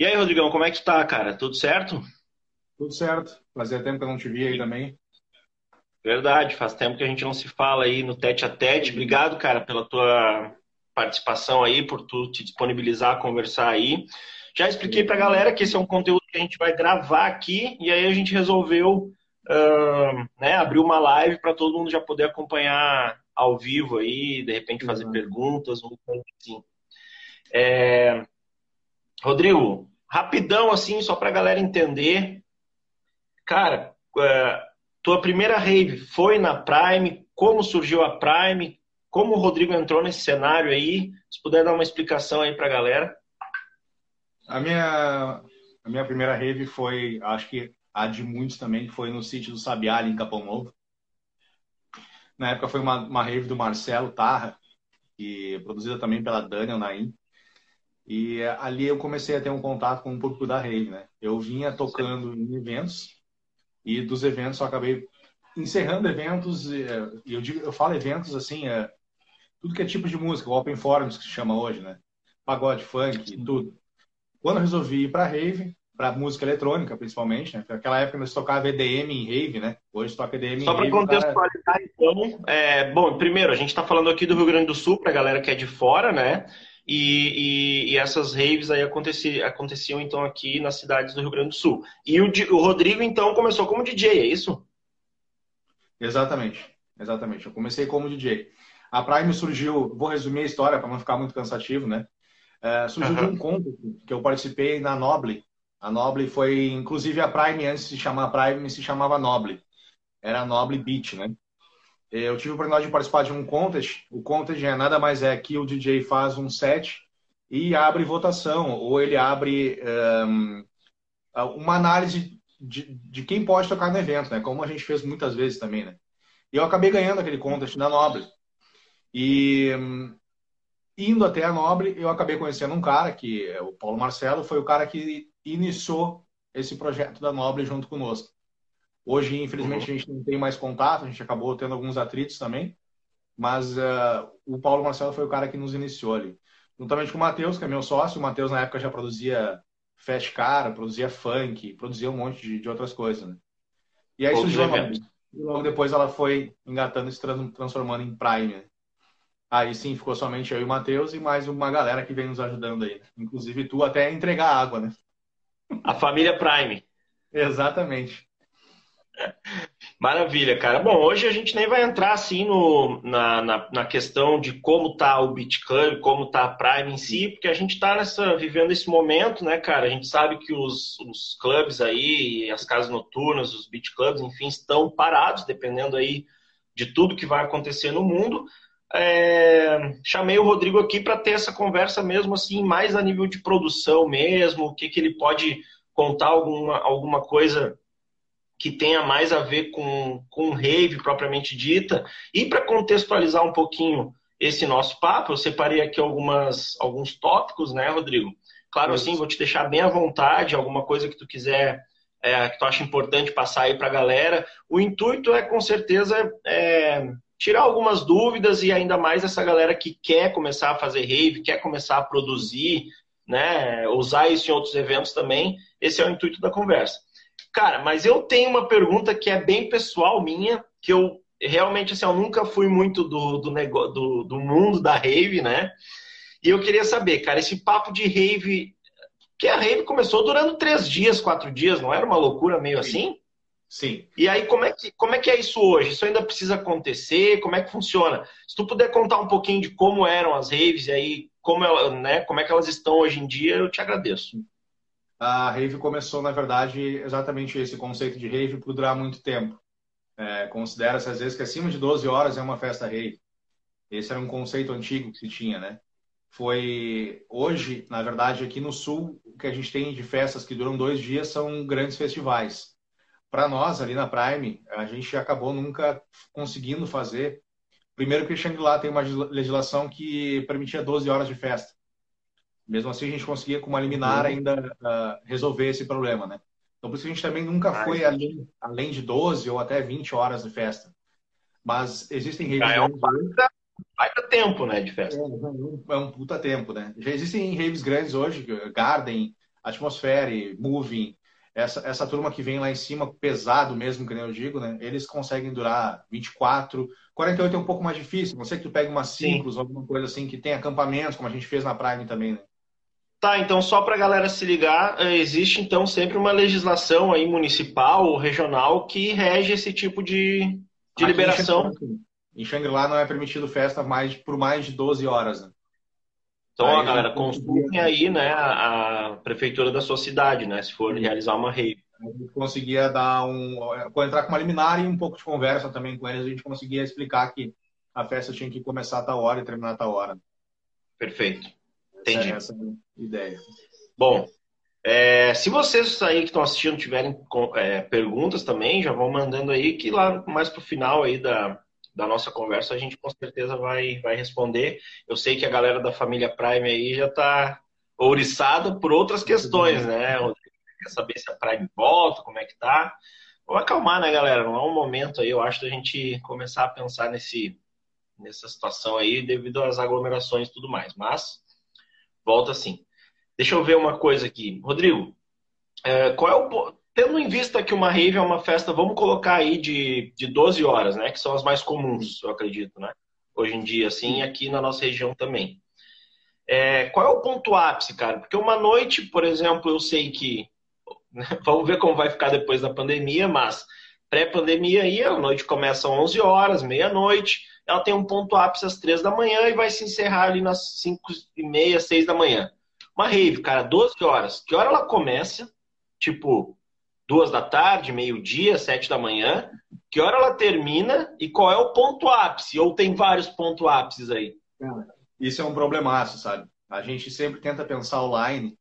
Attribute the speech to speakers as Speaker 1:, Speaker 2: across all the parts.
Speaker 1: E aí, Rodrigão, como é que tu tá, cara? Tudo certo?
Speaker 2: Tudo certo. Fazia tempo que eu não te vi aí também.
Speaker 1: Verdade, faz tempo que a gente não se fala aí no tete a tete. Obrigado, cara, pela tua participação aí, por tu te disponibilizar a conversar aí. Já expliquei pra galera que esse é um conteúdo que a gente vai gravar aqui e aí a gente resolveu uh, né, abrir uma live para todo mundo já poder acompanhar ao vivo aí, de repente fazer uhum. perguntas, um assim. É... Rodrigo, rapidão assim, só para a galera entender. Cara, uh, tua primeira rave foi na Prime? Como surgiu a Prime? Como o Rodrigo entrou nesse cenário aí? Se puder dar uma explicação aí para a galera.
Speaker 2: A minha, a minha primeira rave foi, acho que a de muitos também, foi no sítio do Sabiá, ali em Capão Novo. Na época foi uma, uma rave do Marcelo Tarra, que é produzida também pela Daniel Naim. E ali eu comecei a ter um contato com o público da rave, né? Eu vinha tocando em eventos e dos eventos eu acabei encerrando eventos, e eu, digo, eu falo eventos assim, é, tudo que é tipo de música, o Open Forums que se chama hoje, né? Pagode, funk, tudo. Quando eu resolvi ir para rave, para música eletrônica principalmente, né? Naquela época nós tocava EDM em rave, né? Hoje toca EDM
Speaker 1: Só para contextualizar, então, é, bom, primeiro a gente está falando aqui do Rio Grande do Sul para a galera que é de fora, né? E, e, e, essas raves aí aconteciam, aconteciam então aqui nas cidades do Rio Grande do Sul. E o, o Rodrigo então começou como DJ, é isso?
Speaker 2: Exatamente, exatamente. Eu comecei como DJ. A Prime surgiu, vou resumir a história para não ficar muito cansativo, né? É, surgiu uhum. de um conto que eu participei na Noble. A Noble foi, inclusive, a Prime, antes de se chamar Prime, se chamava Noble. Era Noble Beat, né? Eu tive o oportunidade de participar de um contest. O contest é nada mais é que o DJ faz um set e abre votação, ou ele abre um, uma análise de, de, quem pode tocar no evento, né? Como a gente fez muitas vezes também, né? E eu acabei ganhando aquele contest na Nobre. E indo até a Nobre, eu acabei conhecendo um cara, que é o Paulo Marcelo, foi o cara que iniciou esse projeto da Nobre junto conosco. Hoje, infelizmente, uhum. a gente não tem mais contato, a gente acabou tendo alguns atritos também, mas uh, o Paulo Marcelo foi o cara que nos iniciou ali. Juntamente com o Matheus, que é meu sócio, o Matheus na época já produzia Fast Car, produzia funk, produzia um monte de, de outras coisas, né? E aí surgiu. E logo depois ela foi engatando e se transformando em Prime. Né? Aí sim, ficou somente eu e o Matheus e mais uma galera que vem nos ajudando aí. Né? Inclusive tu até entregar água, né?
Speaker 1: A família Prime.
Speaker 2: Exatamente.
Speaker 1: Maravilha, cara. Bom, hoje a gente nem vai entrar assim no, na, na, na questão de como tá o Bitcoin, como tá a Prime em si, porque a gente está nessa, vivendo esse momento, né, cara? A gente sabe que os, os clubes aí, as casas noturnas, os beat clubs, enfim, estão parados, dependendo aí de tudo que vai acontecer no mundo. É, chamei o Rodrigo aqui para ter essa conversa mesmo assim, mais a nível de produção mesmo, o que, que ele pode contar alguma, alguma coisa que tenha mais a ver com, com rave propriamente dita. E para contextualizar um pouquinho esse nosso papo, eu separei aqui algumas, alguns tópicos, né, Rodrigo? Claro, assim, vou te deixar bem à vontade, alguma coisa que tu quiser, é, que tu acha importante passar aí para a galera. O intuito é, com certeza, é, tirar algumas dúvidas e ainda mais essa galera que quer começar a fazer rave, quer começar a produzir, né, usar isso em outros eventos também. Esse é o intuito da conversa. Cara, mas eu tenho uma pergunta que é bem pessoal minha, que eu realmente assim, eu nunca fui muito do, do, negócio, do, do mundo da rave, né? E eu queria saber, cara, esse papo de rave. Que a rave começou durando três dias, quatro dias, não era uma loucura meio assim?
Speaker 2: Sim.
Speaker 1: E aí, como é, que, como é que é isso hoje? Isso ainda precisa acontecer? Como é que funciona? Se tu puder contar um pouquinho de como eram as raves e aí como, ela, né, como é que elas estão hoje em dia, eu te agradeço
Speaker 2: a rave começou, na verdade, exatamente esse conceito de rave por durar muito tempo. É, Considera-se, às vezes, que acima de 12 horas é uma festa rave. Esse era um conceito antigo que se tinha, né? Foi hoje, na verdade, aqui no Sul, o que a gente tem de festas que duram dois dias são grandes festivais. Para nós, ali na Prime, a gente acabou nunca conseguindo fazer. Primeiro que o Shangri-La tem uma legislação que permitia 12 horas de festa. Mesmo assim, a gente conseguia, com uma liminar, uhum. ainda uh, resolver esse problema, né? Então, por isso a gente também nunca ah, foi além, além de 12 ou até 20 horas de festa. Mas existem raves...
Speaker 1: é um baita, baita tempo, né, de festa. É,
Speaker 2: é, um puta tempo, né? Já existem raves grandes hoje, Garden, Atmosfere, Moving, essa, essa turma que vem lá em cima, pesado mesmo, que nem eu digo, né? Eles conseguem durar 24, 48 é um pouco mais difícil. Não sei que tu pegue uma simples, alguma coisa assim, que tem acampamentos, como a gente fez na Prime também, né?
Speaker 1: Tá, então só para a galera se ligar, eh, existe então sempre uma legislação aí municipal ou regional que rege esse tipo de, de liberação.
Speaker 2: Em Xangri-Lá não é permitido festa mais, por mais de 12 horas, né?
Speaker 1: Então, ó, galera, consultem aí, né, a, a, prefeitura da sua cidade, né, se for realizar uma rave.
Speaker 2: A gente conseguia dar um, entrar com uma liminar e um pouco de conversa também com eles, a gente conseguia explicar que a festa tinha que começar a tal hora e terminar a tal hora.
Speaker 1: Perfeito. Entendi.
Speaker 2: Essa é a ideia.
Speaker 1: Bom, é, se vocês aí que estão assistindo tiverem é, perguntas também, já vão mandando aí que lá mais pro final aí da, da nossa conversa a gente com certeza vai, vai responder. Eu sei que a galera da família Prime aí já está ouriçada por outras questões, né? Quer saber se a Prime volta, como é que tá. Vamos acalmar, né, galera? Não é um momento aí, eu acho, da gente começar a pensar nesse, nessa situação aí devido às aglomerações e tudo mais. Mas volta sim. Deixa eu ver uma coisa aqui. Rodrigo, é, qual é o. Tendo em vista que uma rave é uma festa, vamos colocar aí de, de 12 horas, né? Que são as mais comuns, eu acredito, né? Hoje em dia, assim, aqui na nossa região também. É, qual é o ponto ápice, cara? Porque uma noite, por exemplo, eu sei que. Vamos ver como vai ficar depois da pandemia, mas pré-pandemia aí, a noite começa às 11 horas, meia-noite ela tem um ponto ápice às três da manhã e vai se encerrar ali nas cinco e meia, seis da manhã. Uma rave, cara, 12 horas. Que hora ela começa? Tipo, duas da tarde, meio-dia, sete da manhã. Que hora ela termina e qual é o ponto ápice? Ou tem vários pontos ápices aí?
Speaker 2: Isso é um problemaço, sabe? A gente sempre tenta pensar online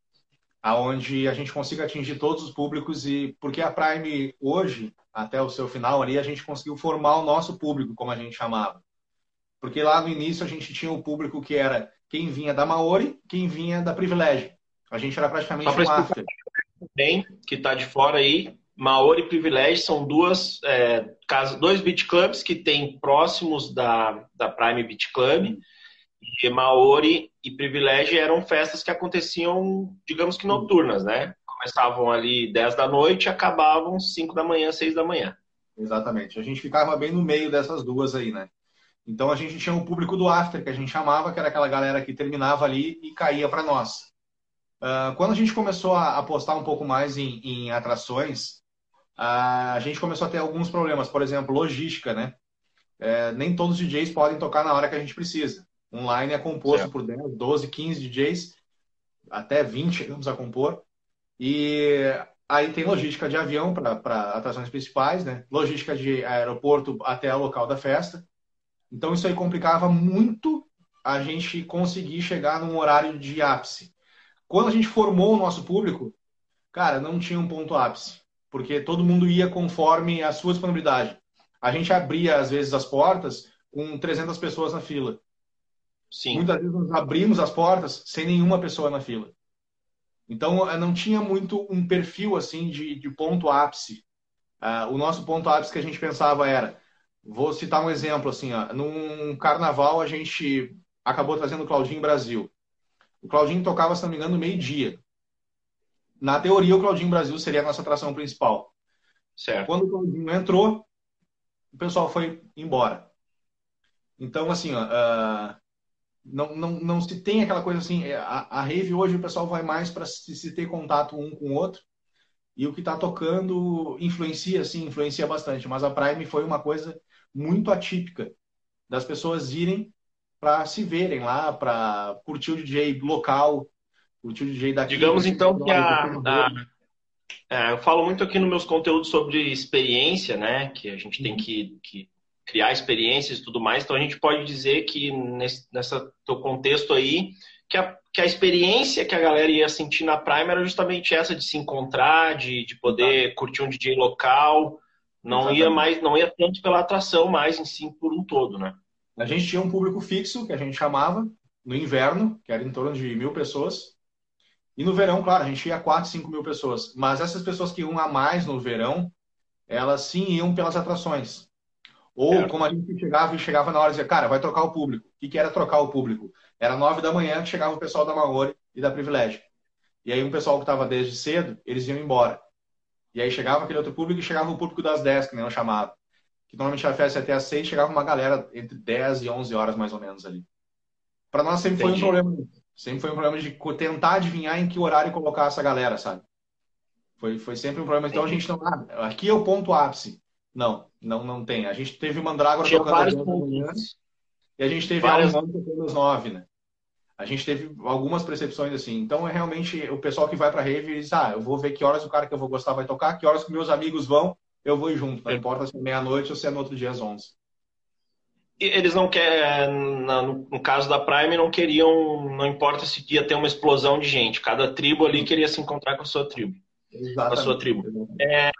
Speaker 2: aonde a gente consiga atingir todos os públicos e porque a Prime hoje, até o seu final ali, a gente conseguiu formar o nosso público, como a gente chamava. Porque lá no início a gente tinha o público que era quem vinha da Maori, quem vinha da Privilégio. A gente era praticamente um after.
Speaker 1: Bem, que está de fora aí, Maori e Privilégio são duas, é, dois beat clubs que tem próximos da, da Prime Beat Club. E Maori e Privilégio eram festas que aconteciam, digamos que noturnas, né? Começavam ali 10 da noite e acabavam 5 da manhã, 6 da manhã.
Speaker 2: Exatamente. A gente ficava bem no meio dessas duas aí, né? Então a gente tinha um público do after, que a gente chamava, que era aquela galera que terminava ali e caía para nós. Uh, quando a gente começou a apostar um pouco mais em, em atrações, uh, a gente começou a ter alguns problemas. Por exemplo, logística, né? É, nem todos os DJs podem tocar na hora que a gente precisa. Online é composto certo. por 10, 12, 15 DJs, até 20 chegamos a compor. E aí tem logística de avião para atrações principais, né? logística de aeroporto até o local da festa. Então isso aí complicava muito a gente conseguir chegar num horário de ápice. Quando a gente formou o nosso público, cara, não tinha um ponto ápice, porque todo mundo ia conforme a sua disponibilidade. A gente abria às vezes as portas com 300 pessoas na fila. Sim. Muitas vezes nós abrimos as portas sem nenhuma pessoa na fila. Então não tinha muito um perfil assim de, de ponto ápice. Uh, o nosso ponto ápice que a gente pensava era Vou citar um exemplo assim, ó. num carnaval a gente acabou trazendo o Claudinho Brasil. O Claudinho tocava, se não me engano, meio-dia. Na teoria, o Claudinho Brasil seria a nossa atração principal. Certo. Quando o Claudinho entrou, o pessoal foi embora. Então, assim, ó, uh, não, não, não se tem aquela coisa assim. É, a, a rave hoje o pessoal vai mais para se, se, ter contato um com o outro. E o que está tocando influencia, sim, influencia bastante. Mas a Prime foi uma coisa muito atípica das pessoas irem para se verem lá, para curtir o DJ local, curtir o DJ daqui.
Speaker 1: Digamos então que a, a é, eu falo muito aqui nos meus conteúdos sobre experiência, né? Que a gente tem uhum. que, que criar experiências e tudo mais. Então a gente pode dizer que nesse nessa teu contexto aí que a, que a experiência que a galera ia sentir na Prime era justamente essa de se encontrar, de, de poder curtir um DJ local, não Exatamente. ia mais, não ia tanto pela atração, mais em si por um todo, né?
Speaker 2: A gente tinha um público fixo, que a gente chamava, no inverno, que era em torno de mil pessoas. E no verão, claro, a gente ia 4, 5 mil pessoas. Mas essas pessoas que iam a mais no verão, elas sim iam pelas atrações. Ou é. como a gente chegava e chegava na hora e dizia, cara, vai trocar o público. O que, que era trocar o público? Era nove da manhã que chegava o pessoal da Maori e da Privilégio. E aí um pessoal que estava desde cedo, eles iam embora. E aí chegava aquele outro público e chegava o público das 10, que nem eu chamava. Que normalmente a festa até às 6, chegava uma galera entre 10 e 11 horas mais ou menos ali. Para nós sempre Entendi. foi um problema. Sempre foi um problema de tentar adivinhar em que horário colocar essa galera, sabe? Foi, foi sempre um problema. Então a gente não. Ah, aqui é o ponto ápice. Não, não, não tem. A gente teve Mandrágora tocando às e a gente teve várias... Às 9, né? A gente teve algumas percepções assim. Então é realmente o pessoal que vai para rave diz: ah, eu vou ver que horas o cara que eu vou gostar vai tocar, que horas que meus amigos vão, eu vou ir junto. Não é. importa se é meia-noite ou se é no outro dia às 11
Speaker 1: eles não querem, no caso da Prime, não queriam, não importa se ia ter uma explosão de gente, cada tribo ali queria se encontrar com a sua tribo. Exatamente. Com a sua tribo. É,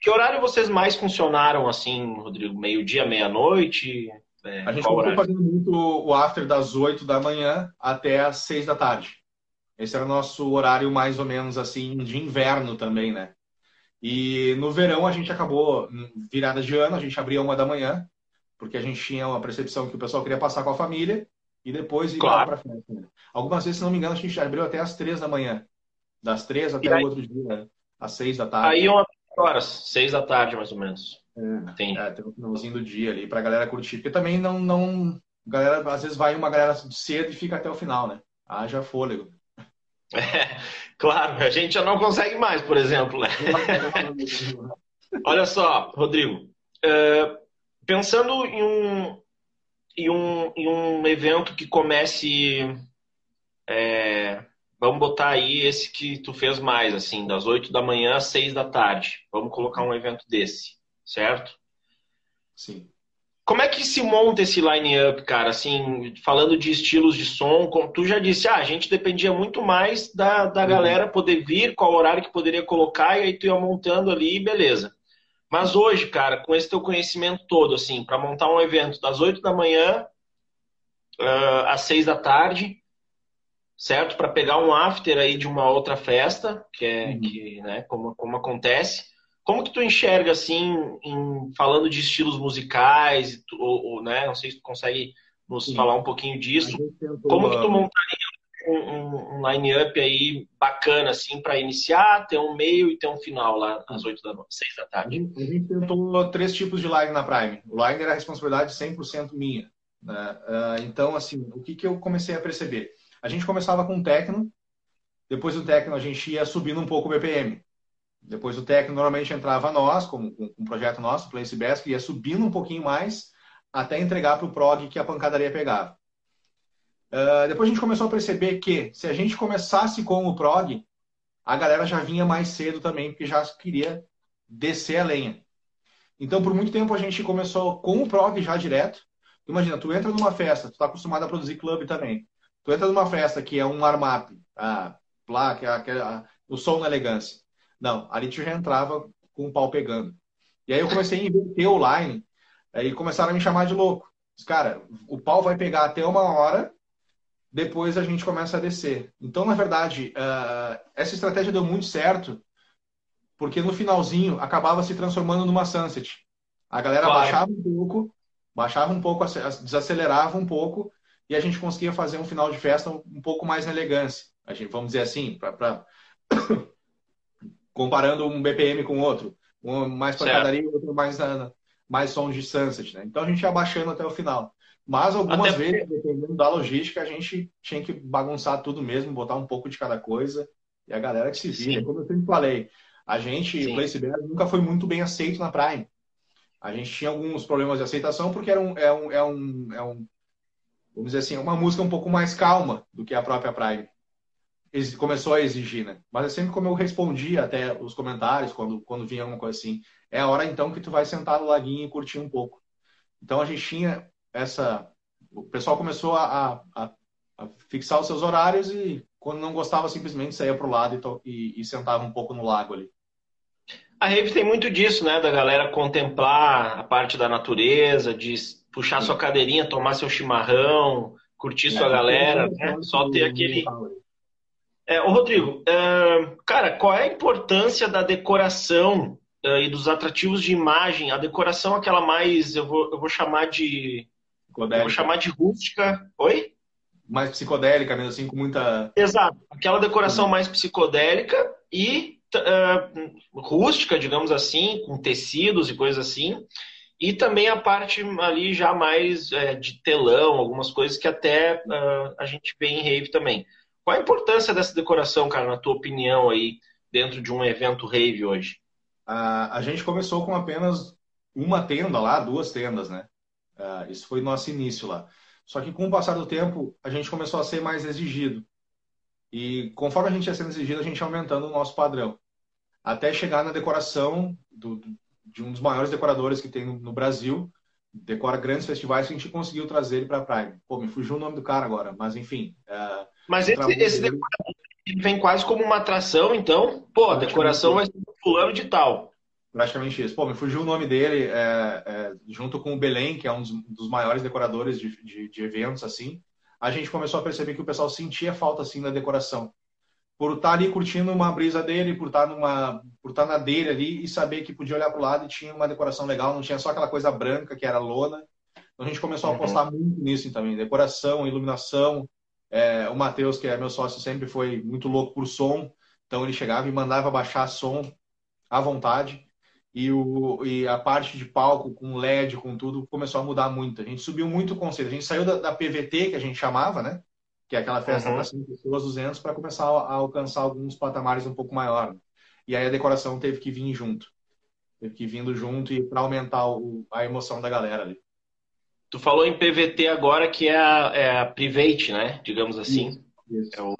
Speaker 1: que horário vocês mais funcionaram assim, Rodrigo? Meio-dia, meia-noite?
Speaker 2: É, a gente ficou fazendo muito o after das 8 da manhã até as 6 da tarde. Esse era o nosso horário mais ou menos assim de inverno também, né? E no verão a gente acabou, virada de ano, a gente abria uma da manhã porque a gente tinha uma percepção que o pessoal queria passar com a família e depois ir claro. para festa. Né? Algumas vezes, se não me engano, a gente abriu até às três da manhã. Das três até o outro dia, né? às seis da tarde.
Speaker 1: Aí umas horas, seis da tarde, mais ou menos.
Speaker 2: É, tem. É, tem um finalzinho do dia ali pra galera curtir. Porque também não, não. Galera, às vezes vai uma galera cedo e fica até o final, né? Haja fôlego.
Speaker 1: É, claro, a gente já não consegue mais, por exemplo. Né? Olha só, Rodrigo. Uh, pensando em um, em um, em um evento que comece. É, vamos botar aí esse que tu fez mais, assim, das 8 da manhã às 6 da tarde. Vamos colocar um evento desse, certo?
Speaker 2: Sim.
Speaker 1: Como é que se monta esse line-up, cara? Assim, falando de estilos de som, como tu já disse, ah, a gente dependia muito mais da, da uhum. galera poder vir, qual horário que poderia colocar, e aí tu ia montando ali, beleza. Mas hoje, cara, com esse teu conhecimento todo, assim, para montar um evento das 8 da manhã uh, às 6 da tarde, certo? Para pegar um after aí de uma outra festa, que é uhum. que, né, como, como acontece. Como que tu enxerga, assim, em, falando de estilos musicais, ou, ou, né, não sei se tu consegue nos Sim. falar um pouquinho disso. Como que tu montaria um, um line-up aí bacana, assim, para iniciar, ter um meio e ter um final lá às 8 da noite, 6 da tarde.
Speaker 2: A gente tentou três tipos de line na Prime. O line era a responsabilidade 100% minha. Né? Uh, então, assim, o que, que eu comecei a perceber? A gente começava com techno, depois do techno a gente ia subindo um pouco o BPM. Depois do techno, normalmente entrava nós, como um projeto nosso, Place Best, ia subindo um pouquinho mais até entregar para o prog que a pancadaria pegava. Uh, depois a gente começou a perceber que se a gente começasse com o prog, a galera já vinha mais cedo também, porque já queria descer a lenha. Então, por muito tempo, a gente começou com o prog já direto. Imagina, tu entra numa festa, tu tá acostumado a produzir clube também. Tu entra numa festa que é um armap, a placa, a, o som na elegância. Não, ali tu já entrava com o pau pegando. E aí eu comecei a inverter o line, aí começaram a me chamar de louco. Cara, o pau vai pegar até uma hora depois a gente começa a descer. Então, na verdade, uh, essa estratégia deu muito certo, porque no finalzinho acabava se transformando numa sunset. A galera claro. baixava um pouco, baixava um pouco, desacelerava um pouco, e a gente conseguia fazer um final de festa um pouco mais na elegância. A gente, vamos dizer assim, pra... comparando um BPM com outro. Um mais pancadaria e outro mais, mais som de sunset. Né? Então a gente ia baixando até o final. Mas algumas Até... vezes, dependendo da logística, a gente tinha que bagunçar tudo mesmo, botar um pouco de cada coisa. E a galera que se vira. Sim. Como eu sempre falei, a gente, Sim. o Place nunca foi muito bem aceito na Prime. A gente tinha alguns problemas de aceitação porque era um, é um, é um, é um vamos dizer assim, uma música um pouco mais calma do que a própria Prime. Começou a exigir, né? Mas é sempre como eu respondia até os comentários, quando, quando vinha alguma coisa assim, é a hora então que tu vai sentar no laguinho e curtir um pouco. Então a gente tinha essa. O pessoal começou a, a, a fixar os seus horários e, quando não gostava, simplesmente saía para o lado e, e, e sentava um pouco no lago ali.
Speaker 1: A rave tem muito disso, né? Da galera contemplar a parte da natureza, de puxar Sim. sua cadeirinha, tomar seu chimarrão, curtir é, sua galera, né? Só ter aquele. É, ô Rodrigo, é, cara, qual é a importância da decoração é, e dos atrativos de imagem? A decoração, aquela mais, eu vou, eu vou chamar de. Vou chamar de rústica. Oi?
Speaker 2: mais psicodélica mesmo, assim, com muita.
Speaker 1: Exato. Aquela decoração mais psicodélica e uh, rústica, digamos assim, com tecidos e coisas assim. E também a parte ali já mais é, de telão, algumas coisas que até uh, a gente vê em rave também. Qual a importância dessa decoração, cara, na tua opinião aí, dentro de um evento rave hoje?
Speaker 2: a gente começou com apenas uma tenda lá, duas tendas, né? Uh, isso foi nosso início lá. Só que com o passar do tempo, a gente começou a ser mais exigido. E conforme a gente ia sendo exigido, a gente ia aumentando o nosso padrão. Até chegar na decoração do, de um dos maiores decoradores que tem no, no Brasil, decora grandes festivais, que a gente conseguiu trazer ele para a Prime. Pô, me fugiu o nome do cara agora, mas enfim. Uh,
Speaker 1: mas esse, esse decorador vem quase como uma atração, então. Pô, a decoração vai ser fulano de tal.
Speaker 2: Praticamente isso. Pô, me fugiu o nome dele, é, é, junto com o Belém, que é um dos, dos maiores decoradores de, de, de, eventos, assim. A gente começou a perceber que o pessoal sentia falta, assim, da decoração. Por estar ali curtindo uma brisa dele, por estar, numa, por estar na dele ali e saber que podia olhar para o lado e tinha uma decoração legal, não tinha só aquela coisa branca que era lona. Então a gente começou a uhum. apostar uhum. muito nisso também. Decoração, iluminação. É, o Matheus, que é meu sócio, sempre foi muito louco por som. Então ele chegava e mandava baixar som à vontade e, o, e a parte de palco com LED, com tudo, começou a mudar muito. A gente subiu muito o conceito. A gente saiu da, da PVT, que a gente chamava, né? Que é aquela festa uhum. para 5 pessoas, 200, para começar a, a, alcançar alguns patamares um pouco maior. E aí a decoração teve que vir junto. Teve que ir vindo junto e para aumentar o, a emoção da galera ali.
Speaker 1: Tu falou em PVT agora, que é a, é a Private, né? Digamos assim. Isso, isso. É o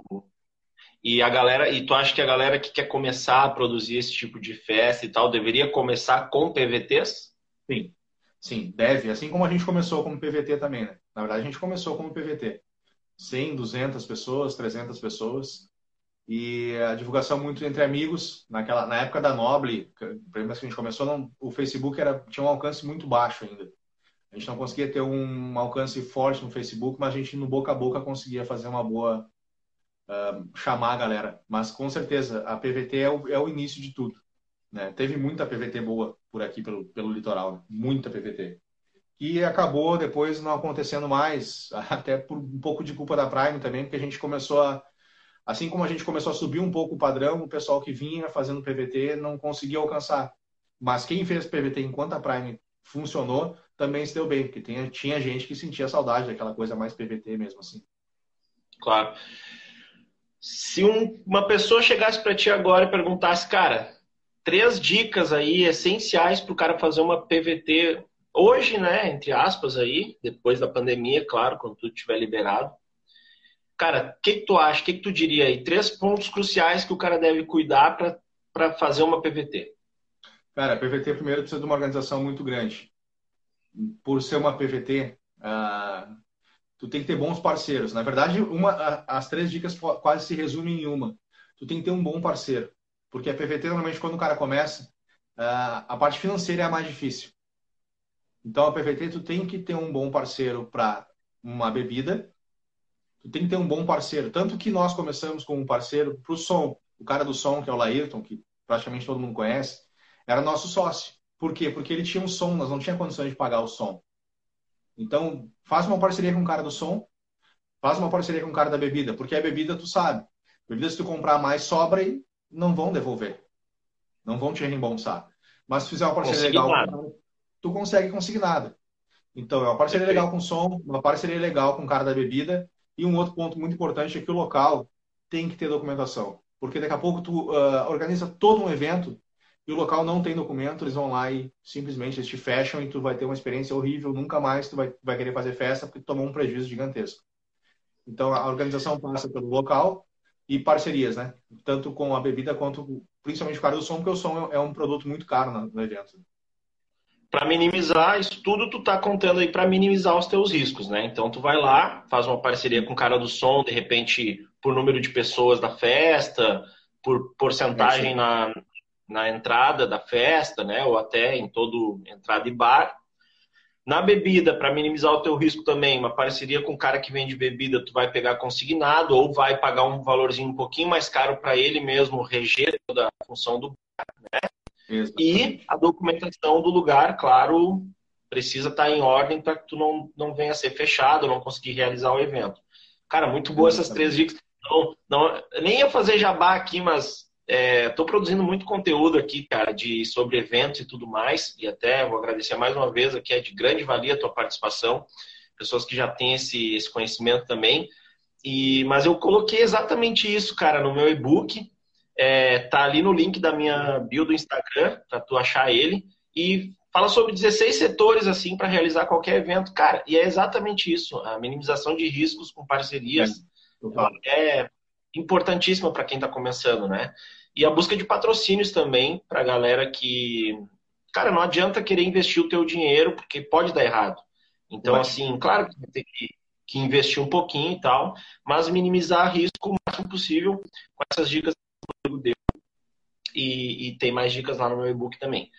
Speaker 1: e a galera, e tu acha que a galera que quer começar a produzir esse tipo de festa e tal, deveria começar com PVTs?
Speaker 2: Sim, sim, deve. Assim como a gente começou como PVT também, né? Na verdade, a gente começou como PVT. 100, 200 pessoas, 300 pessoas. E a divulgação muito entre amigos. Naquela, na época da Noble, primeiro que a gente começou, não, o Facebook era, tinha um alcance muito baixo ainda. A gente não conseguia ter um alcance forte no Facebook, mas a gente no boca a boca conseguia fazer uma boa uh, chamar a galera. Mas com certeza, a PVT é o, é o início de tudo. Né? Teve muita PVT boa por aqui, pelo, pelo litoral, né? muita PVT. E acabou depois não acontecendo mais, até por um pouco de culpa da Prime também, porque a gente começou a. Assim como a gente começou a subir um pouco o padrão, o pessoal que vinha fazendo PVT não conseguia alcançar. Mas quem fez PVT enquanto a Prime funcionou, também se deu bem, porque tinha, tinha gente que sentia saudade daquela coisa mais PVT mesmo assim.
Speaker 1: Claro. Se um, uma pessoa chegasse para ti agora e perguntasse, cara, três dicas aí essenciais para o cara fazer uma PVT hoje, né? Entre aspas aí, depois da pandemia, claro, quando tudo estiver liberado. Cara, o que, que, tu acha? O que, que, tu diria aí? Três pontos cruciais que o cara deve cuidar para fazer uma PVT.
Speaker 2: Cara, a PVT primeiro precisa de uma organização muito grande. Por ser uma PVT, uh, ah, tu tem que ter bons parceiros. Na verdade, uma, as três dicas quase se resumem em uma. Tu tem que ter um bom parceiro. Porque a PVT, normalmente, quando o cara começa, a parte financeira é a mais difícil. Então, a PVT, tu tem que ter um bom parceiro para uma bebida. Tu tem que ter um bom parceiro. Tanto que nós começamos com um parceiro para o som. O cara do som, que é o Laírton, que praticamente todo mundo conhece, era nosso sócio. Por quê? Porque ele tinha um som, nós não tinha condições de pagar o som. Então, faz uma parceria com o cara do som, faz uma parceria com o cara da bebida, porque a bebida tu sabe. Bebida, se tu comprar mais, sobra e não vão devolver. Não vão te reembolsar. Mas se fizer uma parceria legal, nada. Tu consegue conseguir nada. Então, é uma parceria legal com o som, uma parceria legal com o cara da bebida. E um outro ponto muito importante é que o local tem que ter documentação. Porque daqui a pouco tu uh, organiza todo um evento e o local não tem documento, eles vão lá e simplesmente eles te fecham e tu vai ter uma experiência horrível, nunca mais tu vai, vai querer fazer festa porque tu tomou um prejuízo gigantesco. Então a organização passa pelo local e parcerias, né? Tanto com a bebida quanto principalmente o cara do som, porque o som é um produto muito caro no, evento.
Speaker 1: Para minimizar isso tudo, tu tá contando aí para minimizar os teus riscos, né? Então tu vai lá, faz uma parceria com o cara do som, de repente por número de pessoas da festa, por porcentagem é na, na entrada da festa, né? Ou até em todo entrada e bar. Na bebida, para minimizar o teu risco também, uma parceria com o cara que vende bebida, tu vai pegar consignado ou vai pagar um valorzinho um pouquinho mais caro para ele mesmo reger toda a função do né? E a documentação do lugar, claro, precisa estar tá em ordem para que tu não, não venha a ser fechado, não conseguir realizar o evento. Cara, muito boa essas três dicas. Não, não, nem ia fazer jabá aqui, mas estou é, produzindo muito conteúdo aqui, cara, de, sobre eventos e tudo mais. E até vou agradecer mais uma vez aqui, é de grande valia a tua participação. Pessoas que já têm esse, esse conhecimento também. E, mas eu coloquei exatamente isso, cara, no meu e-book. É, tá ali no link da minha bio do Instagram, para tu achar ele. E fala sobre 16 setores, assim, para realizar qualquer evento. Cara, e é exatamente isso. A minimização de riscos com parcerias é, é importantíssima para quem está começando, né? E a busca de patrocínios também para a galera que, cara, não adianta querer investir o teu dinheiro porque pode dar errado. Então, assim, claro que ter que que investir um pouquinho e tal, mas minimizar risco o máximo possível com essas dicas que o deu. E, e, tem mais dicas lá no meu e-book também.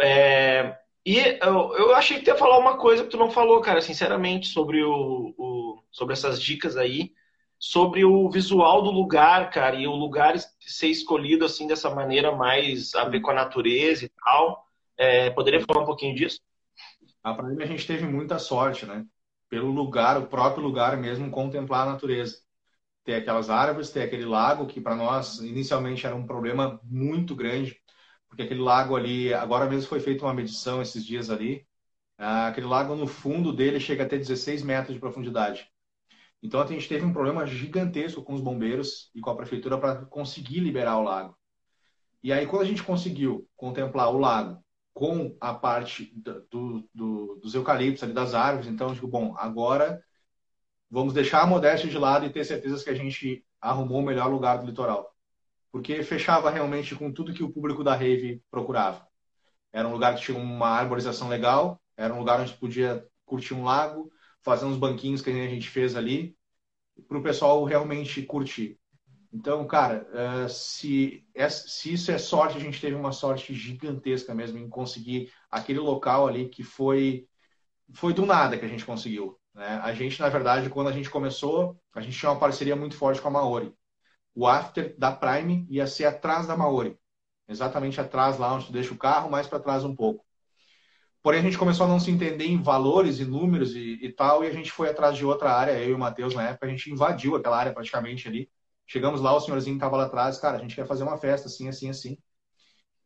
Speaker 1: É, e eu, eu, achei que tu ia falar uma coisa que tu não falou, cara, sinceramente, sobre, o, o, sobre essas dicas aí, sobre o visual do lugar, cara, e o lugar ser escolhido assim dessa maneira mais a ver com a natureza e tal. É, poderia falar um pouquinho disso?
Speaker 2: A Prime a gente teve muita sorte, né? pelo lugar, o próprio lugar mesmo, contemplar a natureza. Ter aquelas árvores, ter aquele lago, que para nós inicialmente era um problema muito grande, porque aquele lago ali, agora mesmo foi feita uma medição esses dias ali, ah, aquele lago no fundo dele chega a ter 16 metros de profundidade. Então a gente teve um problema gigantesco com os bombeiros e com a prefeitura para conseguir liberar o lago. E aí quando a gente conseguiu contemplar o lago com a parte do, do, dos eucaliptos ali, das árvores. Então, digo, bom, agora vamos deixar a modéstia de lado e ter certeza que a gente arrumou o melhor lugar do litoral. Porque fechava realmente com tudo que o público da Rave procurava. Era um lugar que tinha uma arborização legal, era um lugar onde podia curtir um lago, fazer uns banquinhos que a gente fez ali, para o pessoal realmente curtir. Então, cara, eh, se, se isso é sorte, a gente teve uma sorte gigantesca mesmo em conseguir aquele local ali que foi foi do nada que a gente conseguiu. Né? A gente, na verdade, quando a gente começou, a gente tinha uma parceria muito forte com a Maori. O after da Prime ia ser atrás da Maori, exatamente atrás lá onde tu deixa o carro, mais para trás um pouco. Porém, a gente começou a não se entender em valores e números e, e tal, e a gente foi atrás de outra área, eu e o Matheus, na época, a gente invadiu aquela área praticamente ali Chegamos lá, o senhorzinho estava lá atrás, cara, a gente quer fazer uma festa assim, assim, assim.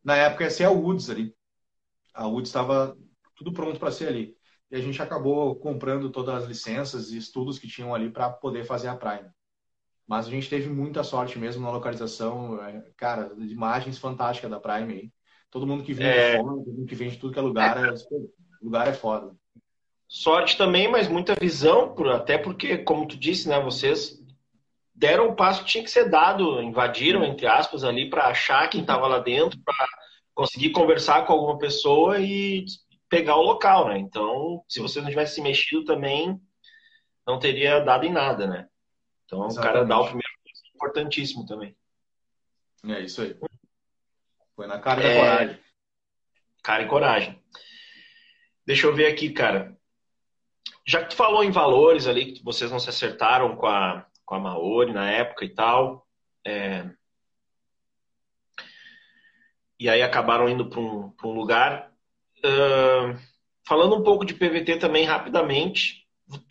Speaker 2: Na época ia ser a Woods ali. A Woods estava tudo pronto para ser ali. E a gente acabou comprando todas as licenças e estudos que tinham ali para poder fazer a Prime. Mas a gente teve muita sorte mesmo na localização, é, cara, de imagens fantásticas da Prime aí. Todo mundo que vem é... de fora, todo mundo que vem de tudo que é lugar, é lugar é foda.
Speaker 1: Sorte também, mas muita visão, até porque, como tu disse, né, vocês deram o passo que tinha que ser dado, invadiram, entre aspas, ali para achar quem estava lá dentro, para conseguir conversar com alguma pessoa e pegar o local, né? Então, se você não tivesse se mexido também, não teria dado em nada, né? Então, Exatamente. o cara dá o primeiro importantíssimo também.
Speaker 2: É isso aí. Foi na cara e é... coragem.
Speaker 1: Cara e coragem. Deixa eu ver aqui, cara. Já que tu falou em valores ali, que vocês não se acertaram com a, com a Maori na época e tal. É... E aí acabaram indo para um, um lugar. Uh... Falando um pouco de PVT também rapidamente,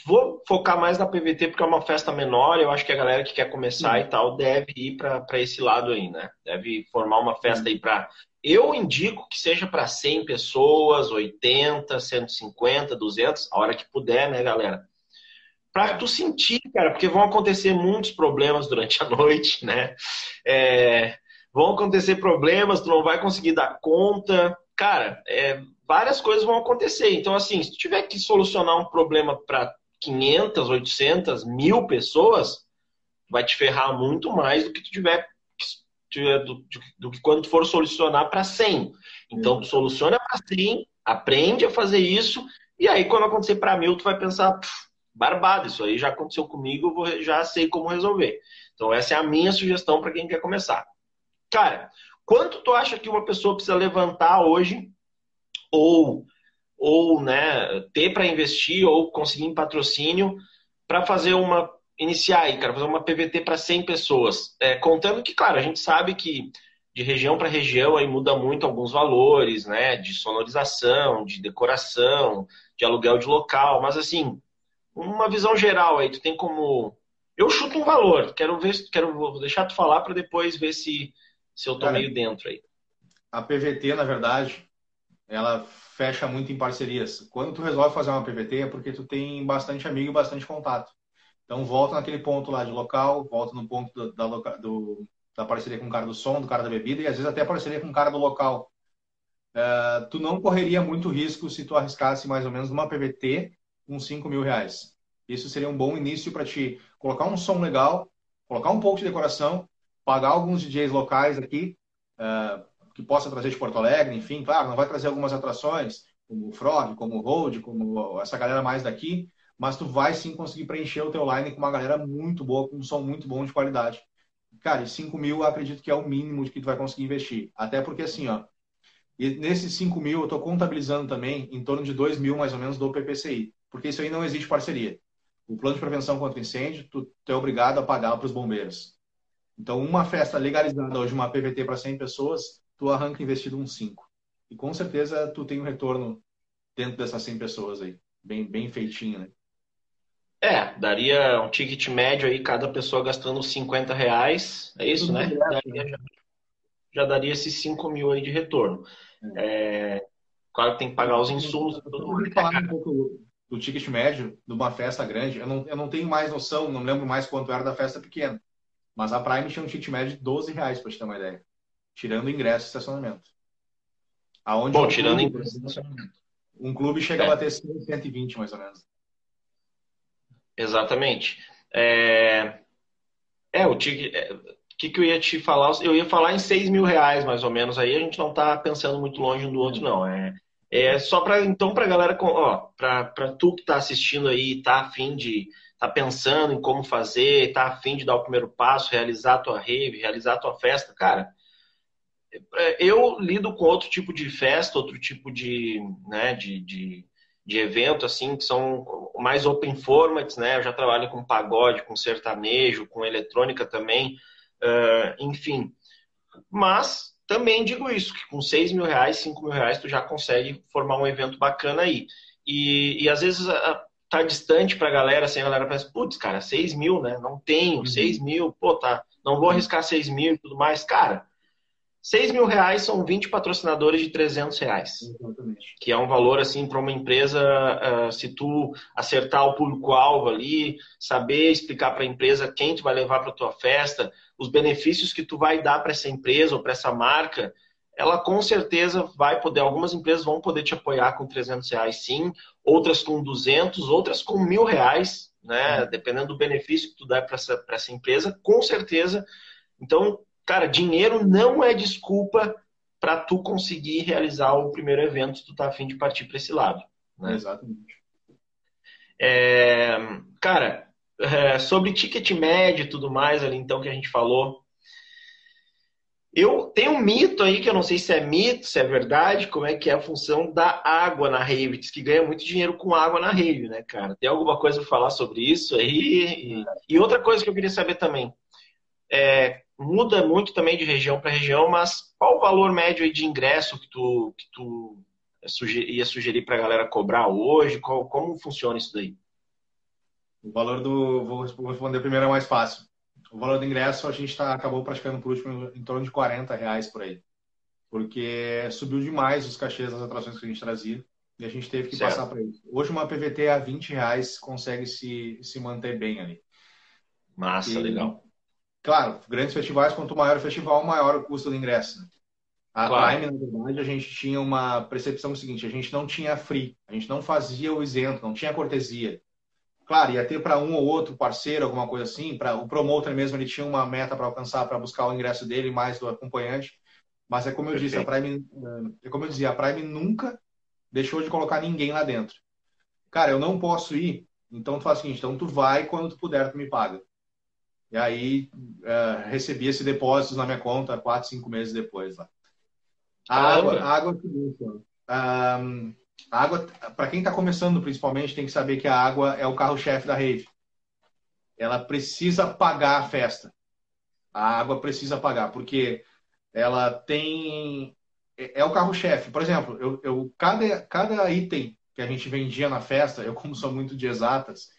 Speaker 1: vou focar mais na PVT porque é uma festa menor. Eu acho que a galera que quer começar e tal deve ir para esse lado aí, né? Deve formar uma festa aí para. Eu indico que seja para 100 pessoas, 80, 150, 200, a hora que puder, né, galera? para tu sentir, cara, porque vão acontecer muitos problemas durante a noite, né? É, vão acontecer problemas, tu não vai conseguir dar conta. Cara, é, várias coisas vão acontecer. Então, assim, se tu tiver que solucionar um problema para 500, 800, mil pessoas, vai te ferrar muito mais do que tu tiver do, do que quando for solucionar para 100. Então, tu soluciona para 100, aprende a fazer isso, e aí quando acontecer para mil, tu vai pensar, barbado. Isso aí já aconteceu comigo, eu vou, já sei como resolver. Então, essa é a minha sugestão para quem quer começar. Cara, quanto tu acha que uma pessoa precisa levantar hoje ou ou né, ter para investir ou conseguir um patrocínio para fazer uma iniciar aí, cara, fazer uma PVT para 100 pessoas, é, contando que, claro, a gente sabe que de região para região aí muda muito alguns valores, né, de sonorização, de decoração, de aluguel de local, mas assim, uma visão geral aí, tu tem como Eu chuto um valor. Quero ver, quero vou deixar tu falar para depois ver se, se eu tô Cara, meio dentro aí.
Speaker 2: A PVT, na verdade, ela fecha muito em parcerias. Quando tu resolve fazer uma PVT é porque tu tem bastante amigo e bastante contato. Então volta naquele ponto lá de local, volta no ponto da, da, do, da parceria com o cara do som, do cara da bebida e às vezes até parceria com o cara do local. Uh, tu não correria muito risco se tu arriscasse mais ou menos numa PVT uns 5 mil reais. Isso seria um bom início para te colocar um som legal, colocar um pouco de decoração, pagar alguns DJs locais aqui, uh, que possa trazer de Porto Alegre, enfim, claro, não vai trazer algumas atrações, como o Frog, como o Road, como essa galera mais daqui, mas tu vai sim conseguir preencher o teu line com uma galera muito boa, com um som muito bom de qualidade. Cara, e 5 mil acredito que é o mínimo de que tu vai conseguir investir. Até porque assim, ó, e nesses 5 mil eu estou contabilizando também em torno de 2 mil mais ou menos do PPCI, porque isso aí não existe parceria. O plano de prevenção contra incêndio, tu, tu é obrigado a pagar para os bombeiros. Então, uma festa legalizada hoje, uma PVT para 100 pessoas, tu arranca investido uns 5. E com certeza tu tem um retorno dentro dessas 100 pessoas aí. Bem, bem feitinho, né?
Speaker 1: É, daria um ticket médio aí, cada pessoa gastando 50 reais. É isso, né? Daria, já, já, daria esses 5 mil aí de retorno. É. É, claro que tem que pagar os insumos.
Speaker 2: Falar um pouco do ticket médio de uma festa grande. Eu não, eu não tenho mais noção, não lembro mais quanto era da festa pequena. Mas a Prime tinha um ticket médio de 12 reais, para te ter uma ideia tirando ingresso e estacionamento.
Speaker 1: Aonde Bom, um tirando clube, ingresso e
Speaker 2: estacionamento. Um clube chega é. a bater 120, mais ou menos.
Speaker 1: Exatamente. É, é o ticket. É, o que, que eu ia te falar? Eu ia falar em 6 mil reais, mais ou menos. Aí a gente não está pensando muito longe um do outro, não. É, é só para então para galera, ó, para tu que está assistindo aí, tá afim de tá pensando em como fazer, tá afim de dar o primeiro passo, realizar a tua rave, realizar a tua festa, cara, é, eu lido com outro tipo de festa, outro tipo de, né, de, de, de evento, assim, que são mais open formats, né? Eu já trabalho com pagode, com sertanejo, com eletrônica também, uh, enfim. Mas também digo isso, que com 6 mil reais, 5 mil reais, tu já consegue formar um evento bacana aí. E, e às vezes tá distante pra galera, assim, a galera pensa, putz, cara, 6 mil, né? Não tenho, uhum. 6 mil, pô, tá, não vou arriscar 6 mil e tudo mais. Cara, 6 mil reais são 20 patrocinadores de 300 reais. Exatamente. Que é um valor, assim, para uma empresa, uh, se tu acertar o público-alvo ali, saber explicar para a empresa quem tu vai levar para tua festa, os benefícios que tu vai dar para essa empresa ou para essa marca, ela com certeza vai poder, algumas empresas vão poder te apoiar com 300 reais sim, outras com 200, outras com mil reais, né? Dependendo do benefício que tu dá para essa, essa empresa, com certeza. Então, cara, dinheiro não é desculpa para tu conseguir realizar o primeiro evento se tu tá afim de partir para esse lado. Né?
Speaker 2: Exatamente.
Speaker 1: É, cara, é, sobre ticket médio e tudo mais ali, então, que a gente falou. Eu tenho um mito aí, que eu não sei se é mito, se é verdade, como é que é a função da água na rave, diz que ganha muito dinheiro com água na rave, né, cara? Tem alguma coisa para falar sobre isso aí? E, outra coisa que eu queria saber também, é, muda muito também de região para região, mas qual o valor médio de ingresso que tu, que tu ia sugerir para a galera cobrar hoje? Qual, como funciona isso daí?
Speaker 2: O valor do. Vou responder primeiro é mais fácil. O valor do ingresso a gente tá, acabou praticando por último em torno de 40 reais por aí. Porque subiu demais os cachês das atrações que a gente trazia e a gente teve que certo. passar para isso. Hoje uma PVT a 20 reais consegue se, se manter bem ali.
Speaker 1: Massa, e, legal.
Speaker 2: Claro, grandes festivais, quanto maior o festival, maior o custo do ingresso. Né? A claro. Na verdade, a gente tinha uma percepção seguinte: a gente não tinha free, a gente não fazia o isento, não tinha cortesia. Claro, ia ter para um ou outro parceiro, alguma coisa assim, para o promotor mesmo, ele tinha uma meta para alcançar, para buscar o ingresso dele mais do acompanhante. Mas é como eu Perfeito. disse, a Prime, é como eu dizia, a Prime nunca deixou de colocar ninguém lá dentro. Cara, eu não posso ir, então tu faz o seguinte, então tu vai quando tu puder, tu me paga. E aí uh, recebi esse depósito na minha conta quatro, cinco meses depois. Lá. A água, a água é um, a água, para quem está começando principalmente, tem que saber que a água é o carro-chefe da rave. Ela precisa pagar a festa. A água precisa pagar, porque ela tem. É, é o carro-chefe. Por exemplo, eu, eu, cada, cada item que a gente vendia na festa, eu, como sou muito de exatas,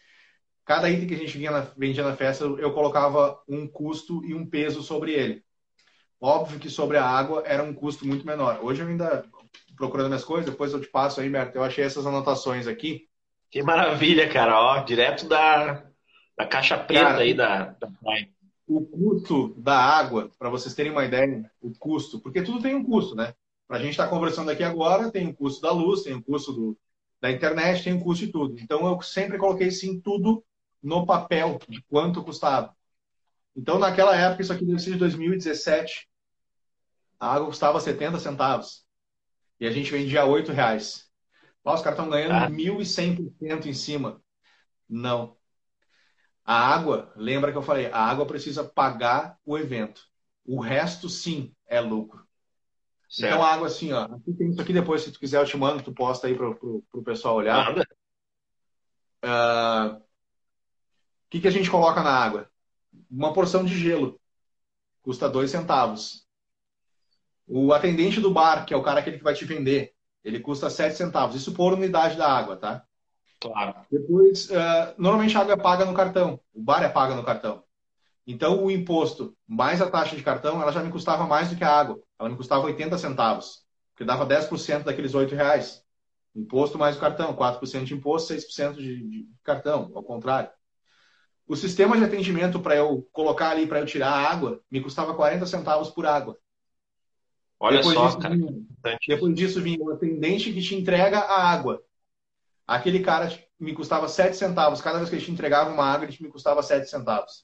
Speaker 2: cada item que a gente na, vendia na festa, eu colocava um custo e um peso sobre ele. Óbvio que sobre a água era um custo muito menor. Hoje eu ainda procurando minhas coisas, depois eu te passo aí, Berto. Eu achei essas anotações aqui.
Speaker 1: Que maravilha, cara. Ó, direto da, da caixa preta cara, aí da, da
Speaker 2: O custo da água, para vocês terem uma ideia, o custo, porque tudo tem um custo, né? Para a gente estar tá conversando aqui agora, tem o custo da luz, tem o custo do, da internet, tem o custo de tudo. Então eu sempre coloquei sim tudo no papel de quanto custava. Então naquela época, isso aqui deve ser de 2017, a água custava 70 centavos e a gente vendia a 8 reais. os caras estão ganhando ah. 1.100% em cima. Não. A água, lembra que eu falei, a água precisa pagar o evento. O resto, sim, é lucro. Certo. Então, a água, assim, ó. Aqui tem isso aqui depois, se tu quiser, eu te mando, tu posta aí pro, pro, pro pessoal olhar. O uh, ah, que, que a gente coloca na água? Uma porção de gelo. Custa dois centavos. O atendente do bar, que é o cara aquele que vai te vender, ele custa 7 centavos. Isso por unidade da água, tá?
Speaker 1: Claro.
Speaker 2: Depois, uh, normalmente a água é paga no cartão. O bar é paga no cartão. Então, o imposto mais a taxa de cartão, ela já me custava mais do que a água. Ela me custava 80 centavos, que dava 10% daqueles 8 reais. Imposto mais o cartão, 4% de imposto, 6% de, de cartão, ao contrário. O sistema de atendimento para eu colocar ali, para eu tirar a água, me custava 40 centavos por água.
Speaker 1: Olha depois só,
Speaker 2: disso, cara. Vinha, depois disso vinha o atendente que te entrega a água. Aquele cara me custava 7 centavos. Cada vez que ele te entregava uma água, ele me custava 7 centavos.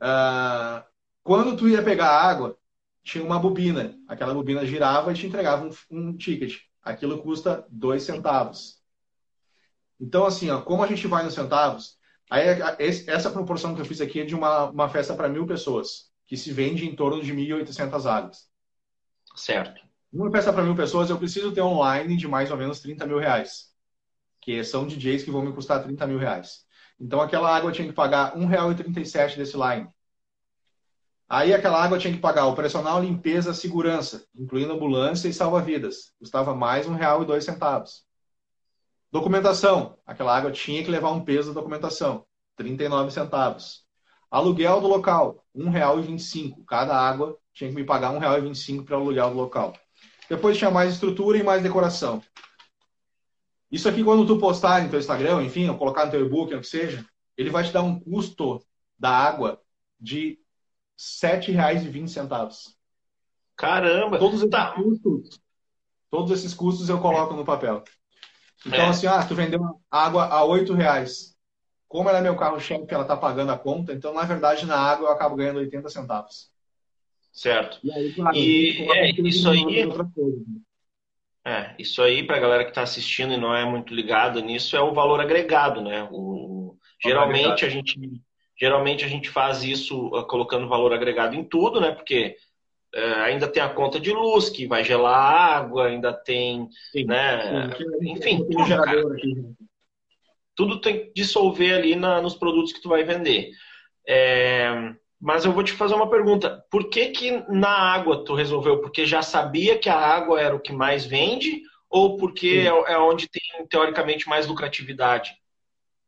Speaker 2: Uh, quando tu ia pegar a água, tinha uma bobina. Aquela bobina girava e te entregava um, um ticket. Aquilo custa 2 centavos. Então, assim, ó, como a gente vai nos centavos, aí, essa proporção que eu fiz aqui é de uma, uma festa para mil pessoas, que se vende em torno de 1.800 águas.
Speaker 1: Certo.
Speaker 2: Uma festa para mil pessoas, eu preciso ter online de mais ou menos 30 mil reais. Que são DJs que vão me custar 30 mil reais. Então aquela água tinha que pagar R$1,37 desse line. Aí aquela água tinha que pagar o personal, limpeza, segurança, incluindo ambulância e salva-vidas. Custava mais R$1,02. Documentação. Aquela água tinha que levar um peso da documentação. 39 centavos. Aluguel do local, R$ 1,25. Cada água tinha que me pagar R$ 1,25 para aluguel do local. Depois tinha mais estrutura e mais decoração. Isso aqui, quando tu postar no teu Instagram, enfim, ou colocar no teu e-book, o que seja, ele vai te dar um custo da água de R$ 7,20.
Speaker 1: Caramba!
Speaker 2: Todos esses tá. custos, todos esses custos eu coloco no papel. Então, é. assim, ah, tu vendeu água a R$ reais. Como ela é meu carro-chefe, ela está pagando a conta, então, na verdade, na água eu acabo ganhando 80 centavos.
Speaker 1: Certo. E, aí, claro, e é, isso aí. É, isso aí, para a galera que está assistindo e não é muito ligada nisso, é o valor agregado, né? O, geralmente, a gente, geralmente a gente faz isso uh, colocando valor agregado em tudo, né? Porque uh, ainda tem a conta de luz, que vai gelar a água, ainda tem. Sim, né? Sim, Enfim, tudo, cara, tudo tem que dissolver ali na, nos produtos que tu vai vender. É, mas eu vou te fazer uma pergunta. Por que que na água tu resolveu? Porque já sabia que a água era o que mais vende? Ou porque é, é, onde tem, teoricamente, mais lucratividade?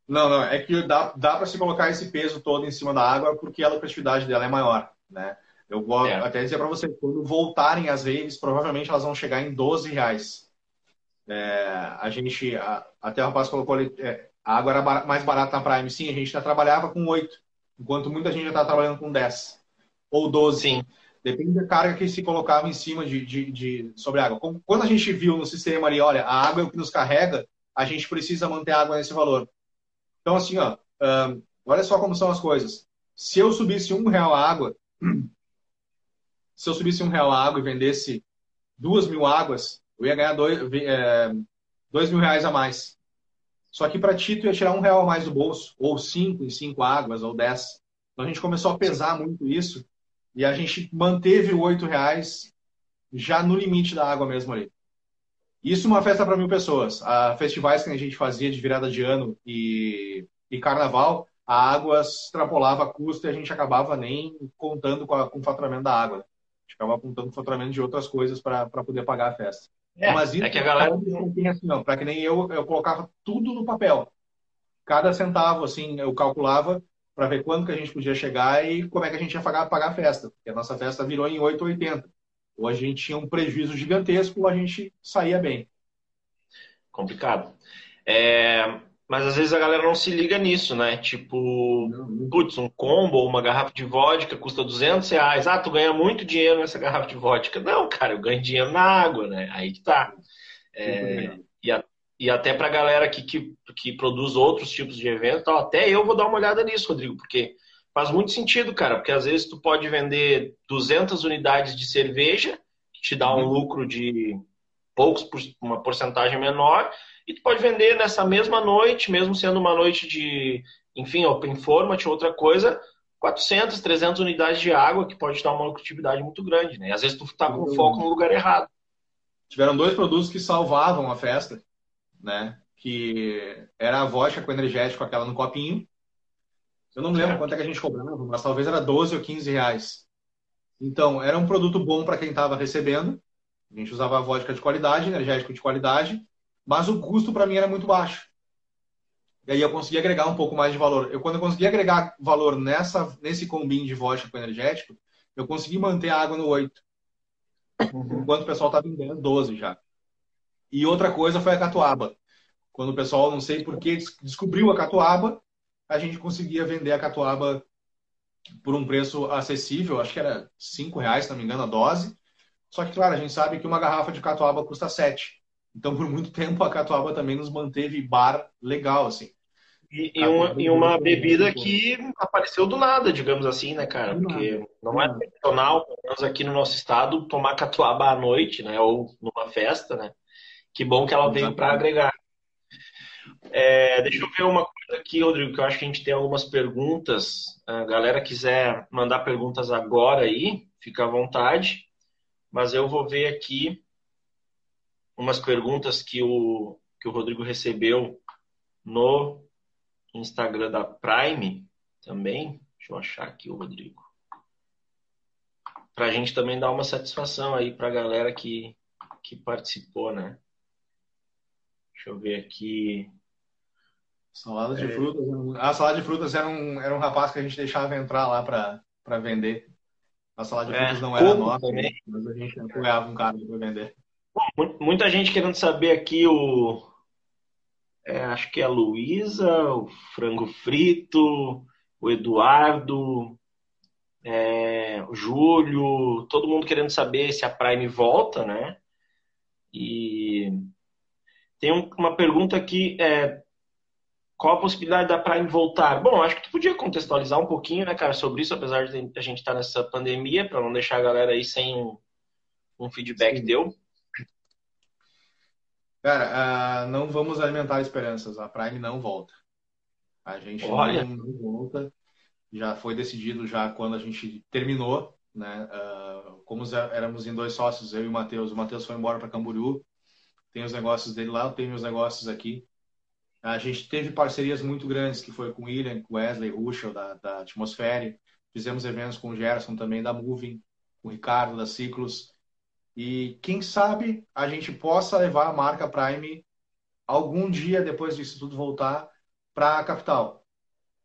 Speaker 2: Não, não. É que dá, dá para se colocar esse peso todo em cima da água porque a lucratividade dela é maior, né? Eu vou é. até dizer para você, quando voltarem as raves, provavelmente elas vão chegar em 12 reais. É, a gente, a, até o rapaz colocou ali, é, a água era mais barata na Prime. Sim, a gente já trabalhava com 8, enquanto muita gente já está trabalhando com 10 ou 12. Sim. Depende da carga que se colocava em cima de, de, de, sobre a água. Quando a gente viu no sistema ali, olha, a água é o que nos carrega, a gente precisa manter a água nesse valor. Então, assim, ó, um, olha só como são as coisas. Se eu subisse um real a água, se eu subisse um real a água e vendesse duas mil águas, eu ia ganhar dois, é, dois mil reais a mais. Só que para ti, tu ia tirar um real a mais do bolso, ou cinco em cinco águas, ou dez. Então a gente começou a pesar muito isso e a gente manteve o oito reais já no limite da água mesmo ali. Isso uma festa para mil pessoas. A festivais que a gente fazia de virada de ano e, e carnaval, a água extrapolava custo e a gente acabava nem contando com, a, com o faturamento da água. A gente acabava contando com o faturamento de outras coisas para poder pagar a festa.
Speaker 1: É, isso é que a galera
Speaker 2: tem assim, não, para que nem eu, eu colocava tudo no papel. cada centavo, assim, eu calculava para ver quando que a gente podia chegar e como é que a gente ia pagar, pagar a festa. Porque a nossa festa virou em 8,80. Ou a gente tinha um prejuízo gigantesco ou a gente saía bem.
Speaker 1: Complicado. É, mas às vezes a galera não se liga nisso, né? Tipo, putz, um combo ou uma garrafa de vodka custa 200 reais. Ah, tu ganha muito dinheiro nessa garrafa de vodka. Não, cara, eu ganho dinheiro na água, né? Aí que tá. É, e, a, e até pra galera que, que, que produz outros tipos de evento, até eu vou dar uma olhada nisso, Rodrigo, porque faz muito sentido, cara, porque às vezes tu pode vender 200 unidades de cerveja, que te dá um uhum. lucro de poucos, uma porcentagem menor, e tu pode vender nessa mesma noite, mesmo sendo uma noite de, enfim, open format, outra coisa, 400, 300 unidades de água, que pode dar uma lucratividade muito grande, né? Às vezes tu tá com foco no lugar errado.
Speaker 2: Tiveram dois produtos que salvavam a festa, né? Que era a vodka com energético, aquela no copinho. Eu não me lembro quanto é que a gente cobrava, mas talvez era 12 ou 15 reais. Então, era um produto bom para quem estava recebendo. A gente usava vodka de qualidade, energético de qualidade, mas o custo para mim era muito baixo. E aí eu consegui agregar um pouco mais de valor. Eu quando eu consegui agregar valor nessa nesse combinho de vodka com energético, eu consegui manter a água no 8. Uhum. Enquanto o pessoal tá vendendo 12 já. E outra coisa foi a catuaba. Quando o pessoal, não sei por que, descobriu a catuaba, a gente conseguia vender a catuaba por um preço acessível, acho que era 5 reais, se não me engano, a dose. Só que, claro, a gente sabe que uma garrafa de catuaba custa 7. Então, por muito tempo, a Catuaba também nos manteve bar legal, assim.
Speaker 1: E, e uma, e uma bebida que apareceu do nada, digamos assim, né, cara? Porque não é tradicional, pelo menos aqui no nosso estado, tomar catuaba à noite, né? Ou numa festa, né? Que bom que ela veio para agregar. É, deixa eu ver uma coisa aqui, Rodrigo, que eu acho que a gente tem algumas perguntas. A galera quiser mandar perguntas agora aí, fica à vontade. Mas eu vou ver aqui umas perguntas que o, que o Rodrigo recebeu no Instagram da Prime também. Deixa eu achar aqui o Rodrigo. Para a gente também dar uma satisfação aí para a galera que, que participou, né? Deixa eu ver aqui.
Speaker 2: Salada de é... frutas. A salada de frutas era um, era um rapaz que a gente deixava entrar lá para vender. A salada de é, frutas não era nossa, também. mas a gente apoiava um cara para vender.
Speaker 1: Muita gente querendo saber aqui o. É, acho que é a Luísa, o Frango Frito, o Eduardo, é, o Júlio, todo mundo querendo saber se a Prime volta, né? E tem uma pergunta aqui, é, qual a possibilidade da Prime voltar? Bom, acho que tu podia contextualizar um pouquinho, né, cara, sobre isso, apesar de a gente estar nessa pandemia, para não deixar a galera aí sem um, um feedback Sim. teu.
Speaker 2: Cara, uh, não vamos alimentar esperanças. A Prime não volta. A gente Olha. não, não volta. Já foi decidido já quando a gente terminou, né? Uh, como éramos em dois sócios, eu e o Matheus. O Matheus foi embora para Camboriú. Tem os negócios dele lá, eu tenho meus negócios aqui. A gente teve parcerias muito grandes, que foi com o William, com o Wesley Ruschel, da, da Atmosfere. Fizemos eventos com o Gerson também, da Moving, com o Ricardo, da Ciclos. E quem sabe a gente possa levar a marca Prime algum dia depois disso tudo voltar para a capital.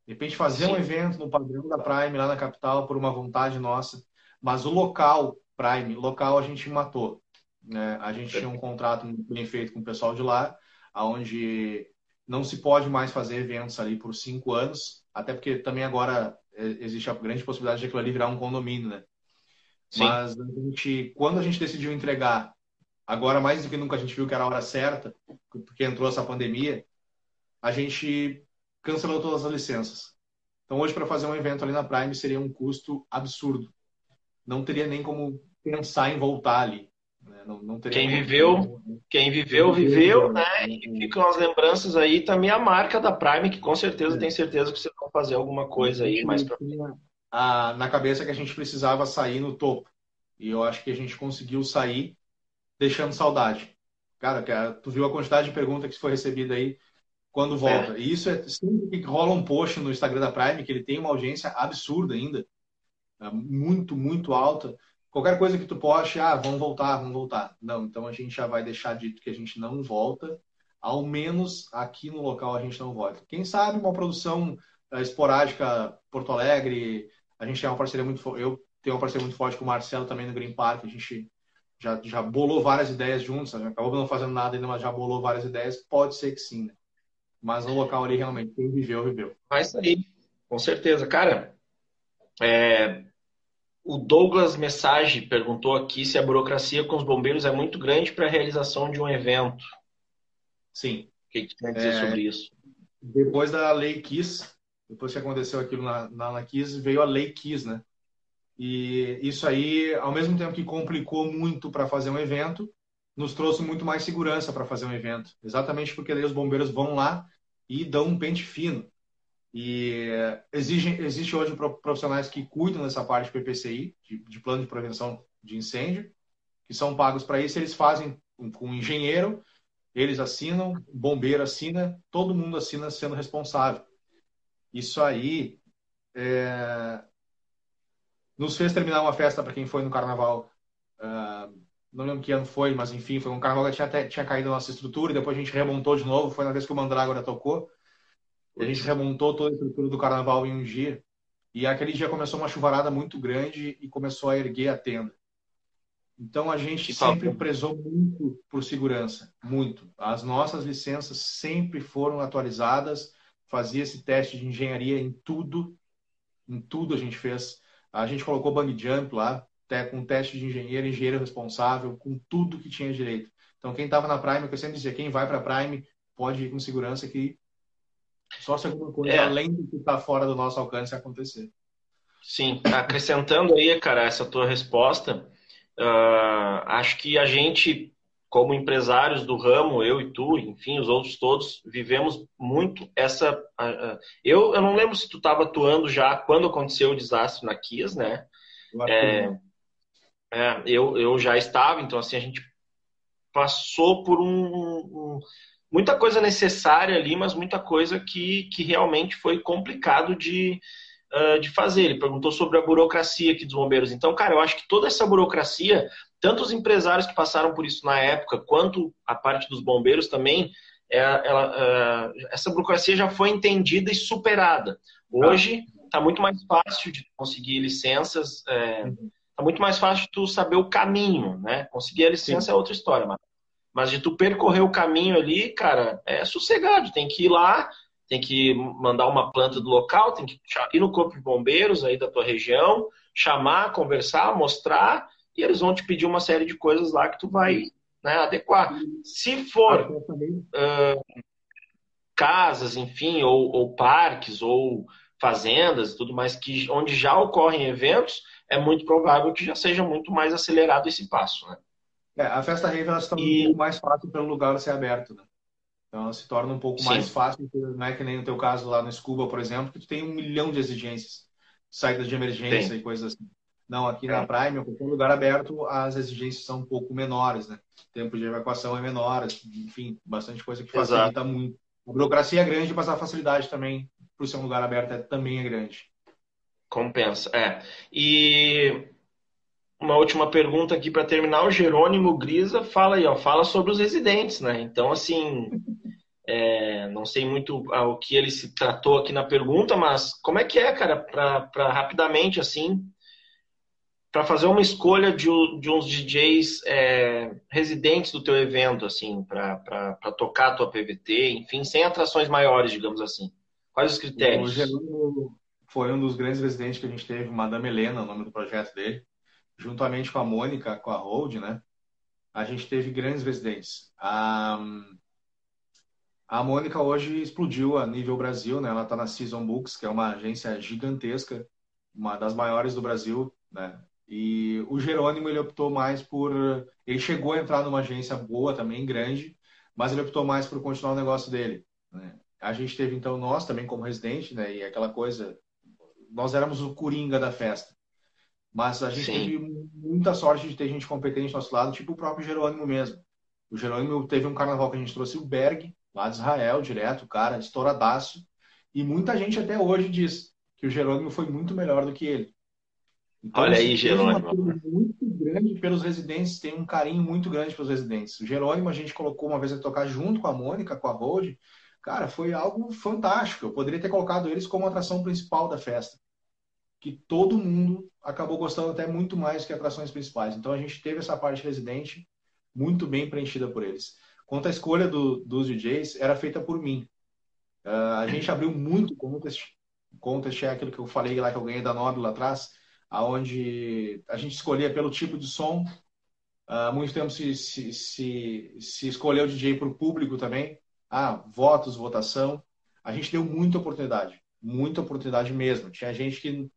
Speaker 2: De repente fazer Sim. um evento no padrão da Prime lá na capital por uma vontade nossa, mas o local Prime, local a gente matou. Né? A gente tinha um contrato bem feito com o pessoal de lá, aonde não se pode mais fazer eventos ali por cinco anos, até porque também agora é, existe a grande possibilidade de aquilo ali virar um condomínio, né? Sim. Mas a gente, quando a gente decidiu entregar, agora mais do que nunca a gente viu que era a hora certa, porque entrou essa pandemia, a gente cancelou todas as licenças. Então hoje para fazer um evento ali na Prime seria um custo absurdo. Não teria nem como pensar em voltar ali. Né? Não, não
Speaker 1: quem viveu, quem viveu, viveu, né? E ficam as lembranças aí também a marca da Prime, que com certeza é. tem certeza que vocês vão fazer alguma coisa aí mais para
Speaker 2: a, na cabeça que a gente precisava sair no topo. E eu acho que a gente conseguiu sair deixando saudade. Cara, tu viu a quantidade de perguntas que foi recebida aí quando volta. É. E isso é sempre que rola um post no Instagram da Prime, que ele tem uma audiência absurda ainda. É muito, muito alta. Qualquer coisa que tu poste, ah, vamos voltar, vamos voltar. Não, então a gente já vai deixar dito que a gente não volta ao menos aqui no local a gente não volta. Quem sabe uma produção uh, esporádica Porto Alegre, a gente tem uma parceria muito eu tenho uma parceria muito forte com o Marcelo também no Green Park, a gente já, já bolou várias ideias juntos, acabou não fazendo nada ainda, mas já bolou várias ideias, pode ser que sim, né? Mas no local ali realmente, quem viveu, viveu.
Speaker 1: Vai sair, com certeza. Cara, é, o Douglas Message perguntou aqui se a burocracia com os bombeiros é muito grande para a realização de um evento.
Speaker 2: Sim.
Speaker 1: O que, que tem a dizer é, sobre isso?
Speaker 2: Depois da Lei Kiss, depois que aconteceu aquilo na, na, veio a Lei Kiss, né? E isso aí, ao mesmo tempo que complicou muito para fazer um evento, nos trouxe muito mais segurança para fazer um evento. Exatamente porque daí os bombeiros vão lá e dão um pente fino. E exige, existe hoje profissionais que cuidam dessa parte de PPCI, de, de plano de prevenção de incêndio, que são pagos para isso. Eles fazem com um engenheiro, eles assinam, bombeiro assina, todo mundo assina sendo responsável. Isso aí é, nos fez terminar uma festa para quem foi no carnaval. Uh, não lembro que ano foi, mas enfim, foi um carnaval que tinha, até, tinha caído a nossa estrutura e depois a gente remontou de novo. Foi na vez que o Mandrágora tocou. A gente remontou toda a estrutura do carnaval em um dia. E aquele dia começou uma chuvarada muito grande e começou a erguer a tenda. Então a gente sempre prezou muito por segurança, muito. As nossas licenças sempre foram atualizadas, fazia esse teste de engenharia em tudo, em tudo a gente fez. A gente colocou bang jump lá, com teste de engenheiro, engenheiro responsável, com tudo que tinha direito. Então quem estava na Prime, eu sempre dizia, quem vai para a Prime pode ir com segurança que só se alguma coisa é. além do que está fora do nosso alcance acontecer.
Speaker 1: Sim, acrescentando aí, cara, essa tua resposta, uh, acho que a gente, como empresários do ramo, eu e tu, enfim, os outros todos, vivemos muito essa. Eu, eu não lembro se tu estava atuando já quando aconteceu o desastre na Kiss, né? É, é, eu, eu já estava, então assim, a gente passou por um, um muita coisa necessária ali, mas muita coisa que, que realmente foi complicado de, uh, de fazer. Ele perguntou sobre a burocracia aqui dos bombeiros. Então, cara, eu acho que toda essa burocracia, tanto os empresários que passaram por isso na época, quanto a parte dos bombeiros também, é, ela, uh, essa burocracia já foi entendida e superada. Hoje está muito mais fácil de conseguir licenças, está é, tá muito mais fácil de tu saber o caminho, né? Conseguir a licença Sim. é outra história, mas mas de tu percorrer o caminho ali, cara, é sossegado. Tem que ir lá, tem que mandar uma planta do local, tem que ir no corpo de bombeiros aí da tua região, chamar, conversar, mostrar, e eles vão te pedir uma série de coisas lá que tu vai né, adequar. Se for uh, casas, enfim, ou, ou, parques, ou fazendas tudo mais, que, onde já ocorrem eventos, é muito provável que já seja muito mais acelerado esse passo, né?
Speaker 2: É, a festa rave ela se torna e... um pouco mais fácil pelo lugar ser aberto, né? Então ela se torna um pouco Sim. mais fácil, não é que nem no teu caso lá no Scuba, por exemplo, que tu tem um milhão de exigências, saídas de emergência tem. e coisas assim. Não, aqui é. na Prime, qualquer lugar aberto, as exigências são um pouco menores, né? O tempo de evacuação é menor, enfim, bastante coisa que facilita Exato. muito. A burocracia é grande, mas a facilidade também, por ser um lugar aberto, é, também é grande.
Speaker 1: Compensa, é. E uma última pergunta aqui para terminar. O Jerônimo Grisa fala aí, ó, fala sobre os residentes, né? Então, assim, é, não sei muito o que ele se tratou aqui na pergunta, mas como é que é, cara, para rapidamente, assim, para fazer uma escolha de, de uns DJs é, residentes do teu evento, assim, para tocar a tua PVT, enfim, sem atrações maiores, digamos assim. Quais os critérios?
Speaker 2: O Jerônimo foi um dos grandes residentes que a gente teve, Madame Helena, o nome do projeto dele juntamente com a Mônica, com a Hold, né? A gente teve grandes residentes. A, a Mônica hoje explodiu a nível Brasil, né? Ela está na Season Books, que é uma agência gigantesca, uma das maiores do Brasil, né? E o Jerônimo ele optou mais por, ele chegou a entrar numa agência boa também, grande, mas ele optou mais por continuar o negócio dele. Né? A gente teve então nós também como residente, né? E aquela coisa, nós éramos o coringa da festa. Mas a gente Sim. teve muita sorte de ter gente competente do nosso lado, tipo o próprio Jerônimo mesmo. O Jerônimo teve um carnaval que a gente trouxe o Berg, lá de Israel, direto, cara, estouradaço. E muita gente até hoje diz que o Jerônimo foi muito melhor do que ele.
Speaker 1: Então, Olha aí, Jerônimo.
Speaker 2: Muito grande pelos residentes, tem um carinho muito grande pelos residentes. O Jerônimo a gente colocou uma vez a tocar junto com a Mônica, com a Road. Cara, foi algo fantástico. Eu poderia ter colocado eles como atração principal da festa. Que todo mundo acabou gostando até muito mais que atrações principais. Então a gente teve essa parte residente muito bem preenchida por eles. Quanto à escolha do, dos DJs, era feita por mim. Uh, a gente abriu muito contest. Contest é aquilo que eu falei lá que eu ganhei da Nobre lá atrás aonde a gente escolhia pelo tipo de som. Uh, muito tempo se, se, se, se escolheu o DJ para o público também. Ah, votos, votação. A gente deu muita oportunidade, muita oportunidade mesmo. Tinha gente que,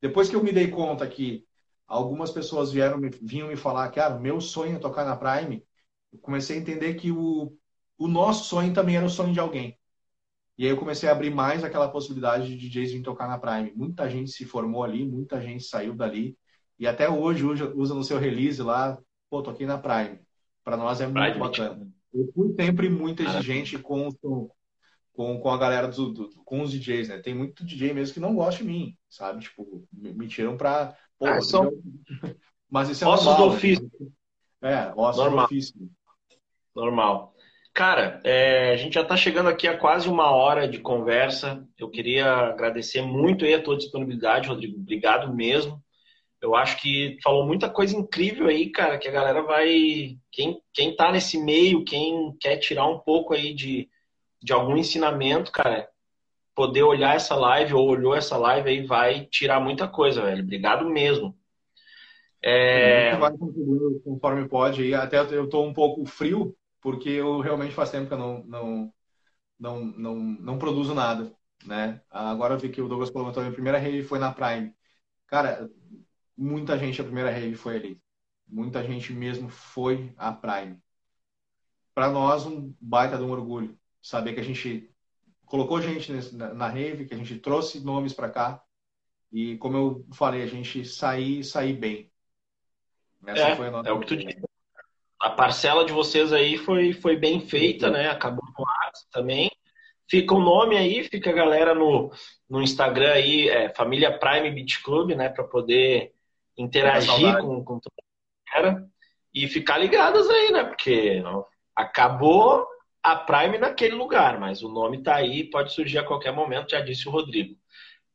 Speaker 2: depois que eu me dei conta que algumas pessoas vieram, vinham me falar que ah, meu sonho é tocar na Prime, eu comecei a entender que o, o nosso sonho também era o sonho de alguém. E aí eu comecei a abrir mais aquela possibilidade de DJs vir tocar na Prime. Muita gente se formou ali, muita gente saiu dali. E até hoje usa, no seu release lá, pô, tô aqui na Prime. Para nós é muito Prime, bacana. Eu fui sempre muito exigente com, com, com a galera do, do, com os DJs, né? Tem muito DJ mesmo que não gosta de mim, sabe? Tipo, me, me tiram pra. Pô, ah, são... Mas isso é
Speaker 1: ossos
Speaker 2: normal.
Speaker 1: do né? ofício.
Speaker 2: É, ossos normal. do ofício.
Speaker 1: Normal. Cara, é, a gente já está chegando aqui a quase uma hora de conversa. Eu queria agradecer muito aí a tua disponibilidade, Rodrigo. Obrigado mesmo. Eu acho que falou muita coisa incrível aí, cara, que a galera vai. Quem, quem tá nesse meio, quem quer tirar um pouco aí de, de algum ensinamento, cara, poder olhar essa live ou olhou essa live aí, vai tirar muita coisa, velho. Obrigado mesmo.
Speaker 2: É... Vai conforme pode aí. Até eu tô um pouco frio, porque eu realmente faz tempo que eu não, não, não, não, não produzo nada, né? Agora eu vi que o Douglas comentou, a minha primeira rave foi na Prime. Cara, muita gente, a primeira rave foi ali. Muita gente mesmo foi à Prime. Para nós, um baita de um orgulho. Saber que a gente colocou gente na rave, que a gente trouxe nomes para cá. E como eu falei, a gente sair, sair bem.
Speaker 1: Essa é, foi a nossa é o que tu disse a parcela de vocês aí foi, foi bem feita, né? Acabou no ar também. Fica o nome aí, fica a galera no, no Instagram aí, é, Família Prime Beach Club, né? Para poder interagir com, com toda a galera e ficar ligadas aí, né? Porque ó, acabou a Prime naquele lugar, mas o nome tá aí, pode surgir a qualquer momento, já disse o Rodrigo.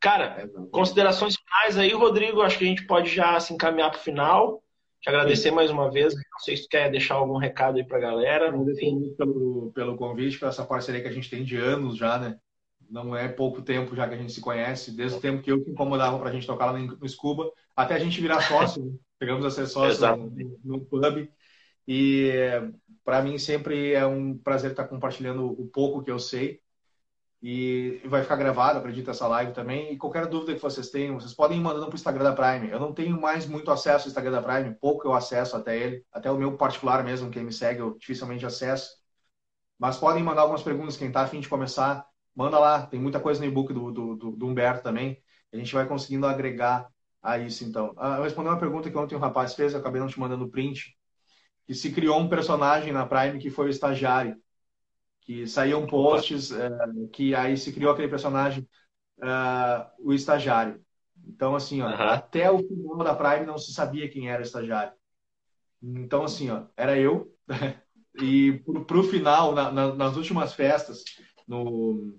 Speaker 1: Cara, considerações finais aí, Rodrigo, acho que a gente pode já se encaminhar para o final. Te agradecer Sim. mais uma vez. Não sei se tu quer deixar algum recado aí para a galera.
Speaker 2: Agradecer muito pelo, pelo convite, por essa parceria que a gente tem de anos já, né? Não é pouco tempo já que a gente se conhece, desde o tempo que eu te incomodava para a gente tocar lá no Scuba, até a gente virar sócio. Né? Pegamos a ser sócio no, no clube. E para mim sempre é um prazer estar compartilhando o pouco que eu sei e vai ficar gravado, acredito, essa live também. E qualquer dúvida que vocês tenham, vocês podem ir mandando para o Instagram da Prime. Eu não tenho mais muito acesso ao Instagram da Prime, pouco eu acesso até ele. Até o meu particular mesmo, quem me segue, eu dificilmente acesso. Mas podem mandar algumas perguntas, quem está afim de começar, manda lá. Tem muita coisa no e-book do, do, do, do Humberto também. A gente vai conseguindo agregar a isso, então. Ah, eu respondi uma pergunta que ontem um rapaz fez, eu acabei não te mandando print, que se criou um personagem na Prime que foi o estagiário que saíam posts, é, que aí se criou aquele personagem, uh, o estagiário. Então, assim, ó, uhum. até o final da Prime não se sabia quem era o estagiário. Então, assim, ó, era eu. e pro, pro final, na, na, nas últimas festas, no,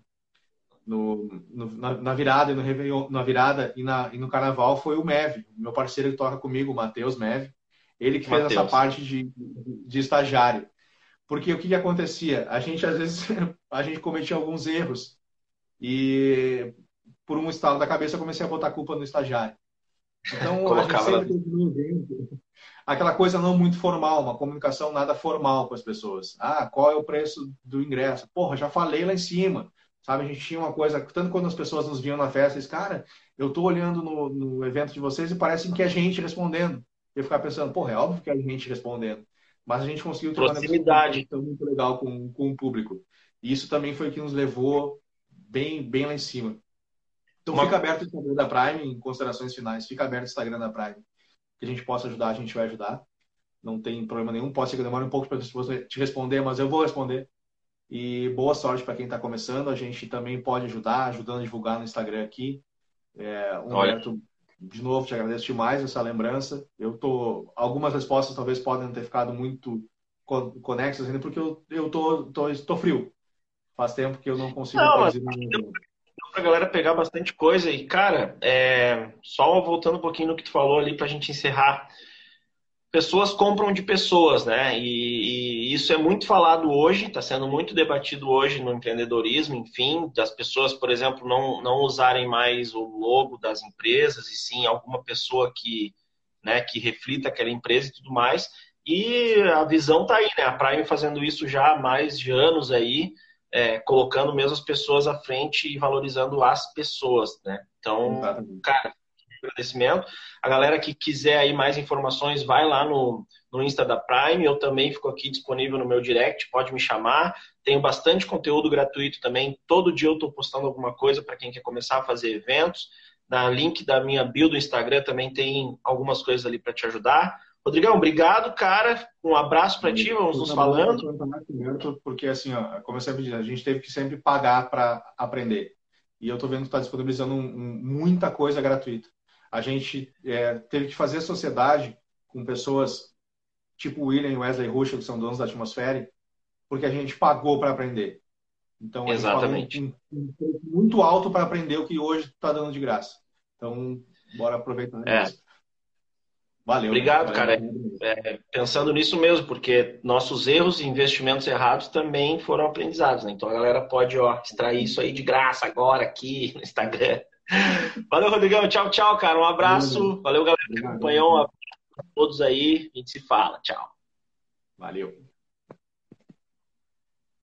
Speaker 2: no, no na, na, virada e no Réveillon, na virada e, na, e no Carnaval, foi o Mev, meu parceiro que toca comigo, o Matheus Mev. Ele que Mateus. fez essa parte de, de estagiário. Porque o que, que acontecia? A gente, às vezes, a gente cometia alguns erros e, por um estalo da cabeça, eu comecei a botar culpa no estagiário. Então, a gente sempre aquela coisa não muito formal, uma comunicação nada formal com as pessoas. Ah, qual é o preço do ingresso? Porra, já falei lá em cima. Sabe, a gente tinha uma coisa, tanto quando as pessoas nos viam na festa, eles, cara, eu tô olhando no, no evento de vocês e parece que é a gente respondendo. Eu ficava pensando, porra, é óbvio que é a gente respondendo mas a gente conseguiu
Speaker 1: proximidade
Speaker 2: uma muito legal com, com o público. E isso também foi o que nos levou bem, bem lá em cima. Então uma... fica aberto o Instagram da Prime, em considerações finais, fica aberto o Instagram da Prime. Que a gente possa ajudar, a gente vai ajudar. Não tem problema nenhum. Pode ser que demore um pouco para te responder, mas eu vou responder. E boa sorte para quem está começando. A gente também pode ajudar, ajudando a divulgar no Instagram aqui. É, Humberto de novo, te agradeço demais essa lembrança. Eu tô, algumas respostas talvez podem ter ficado muito conexas ainda, porque eu, eu tô, tô, tô frio. Faz tempo que eu não consigo não,
Speaker 1: produzir. Para a galera pegar bastante coisa. E, cara, é... só voltando um pouquinho no que tu falou ali para a gente encerrar pessoas compram de pessoas, né? E, e isso é muito falado hoje, está sendo muito debatido hoje no empreendedorismo, enfim, das pessoas, por exemplo, não, não usarem mais o logo das empresas, e sim alguma pessoa que, né, que reflita aquela empresa e tudo mais. E a visão está aí, né? A Prime fazendo isso já há mais de anos aí, é, colocando mesmo as pessoas à frente e valorizando as pessoas, né? Então, cara, agradecimento. A galera que quiser aí mais informações, vai lá no, no Insta da Prime. Eu também fico aqui disponível no meu direct, pode me chamar. Tenho bastante conteúdo gratuito também. Todo dia eu estou postando alguma coisa para quem quer começar a fazer eventos. Na link da minha bio do Instagram também tem algumas coisas ali para te ajudar. Rodrigão, obrigado, cara. Um abraço para ti, vamos nos falando.
Speaker 2: Porque, assim, ó, como eu sempre digo, a gente teve que sempre pagar para aprender. E eu estou vendo que está disponibilizando um, um, muita coisa gratuita. A gente é, teve que fazer sociedade com pessoas tipo William e Wesley Russell, que são donos da atmosfera, porque a gente pagou para aprender. Então,
Speaker 1: Exatamente.
Speaker 2: Um, um, um, muito alto para aprender o que hoje está dando de graça. Então, bora aproveitar.
Speaker 1: É. Valeu. Obrigado, cara. É, pensando nisso mesmo, porque nossos erros e investimentos errados também foram aprendizados. Né? Então a galera pode ó, extrair isso aí de graça agora aqui no Instagram. Valeu, Rodrigão. Tchau, tchau, cara. Um abraço. Valeu, galera que acompanhou. A todos aí. A gente se fala. Tchau.
Speaker 2: Valeu.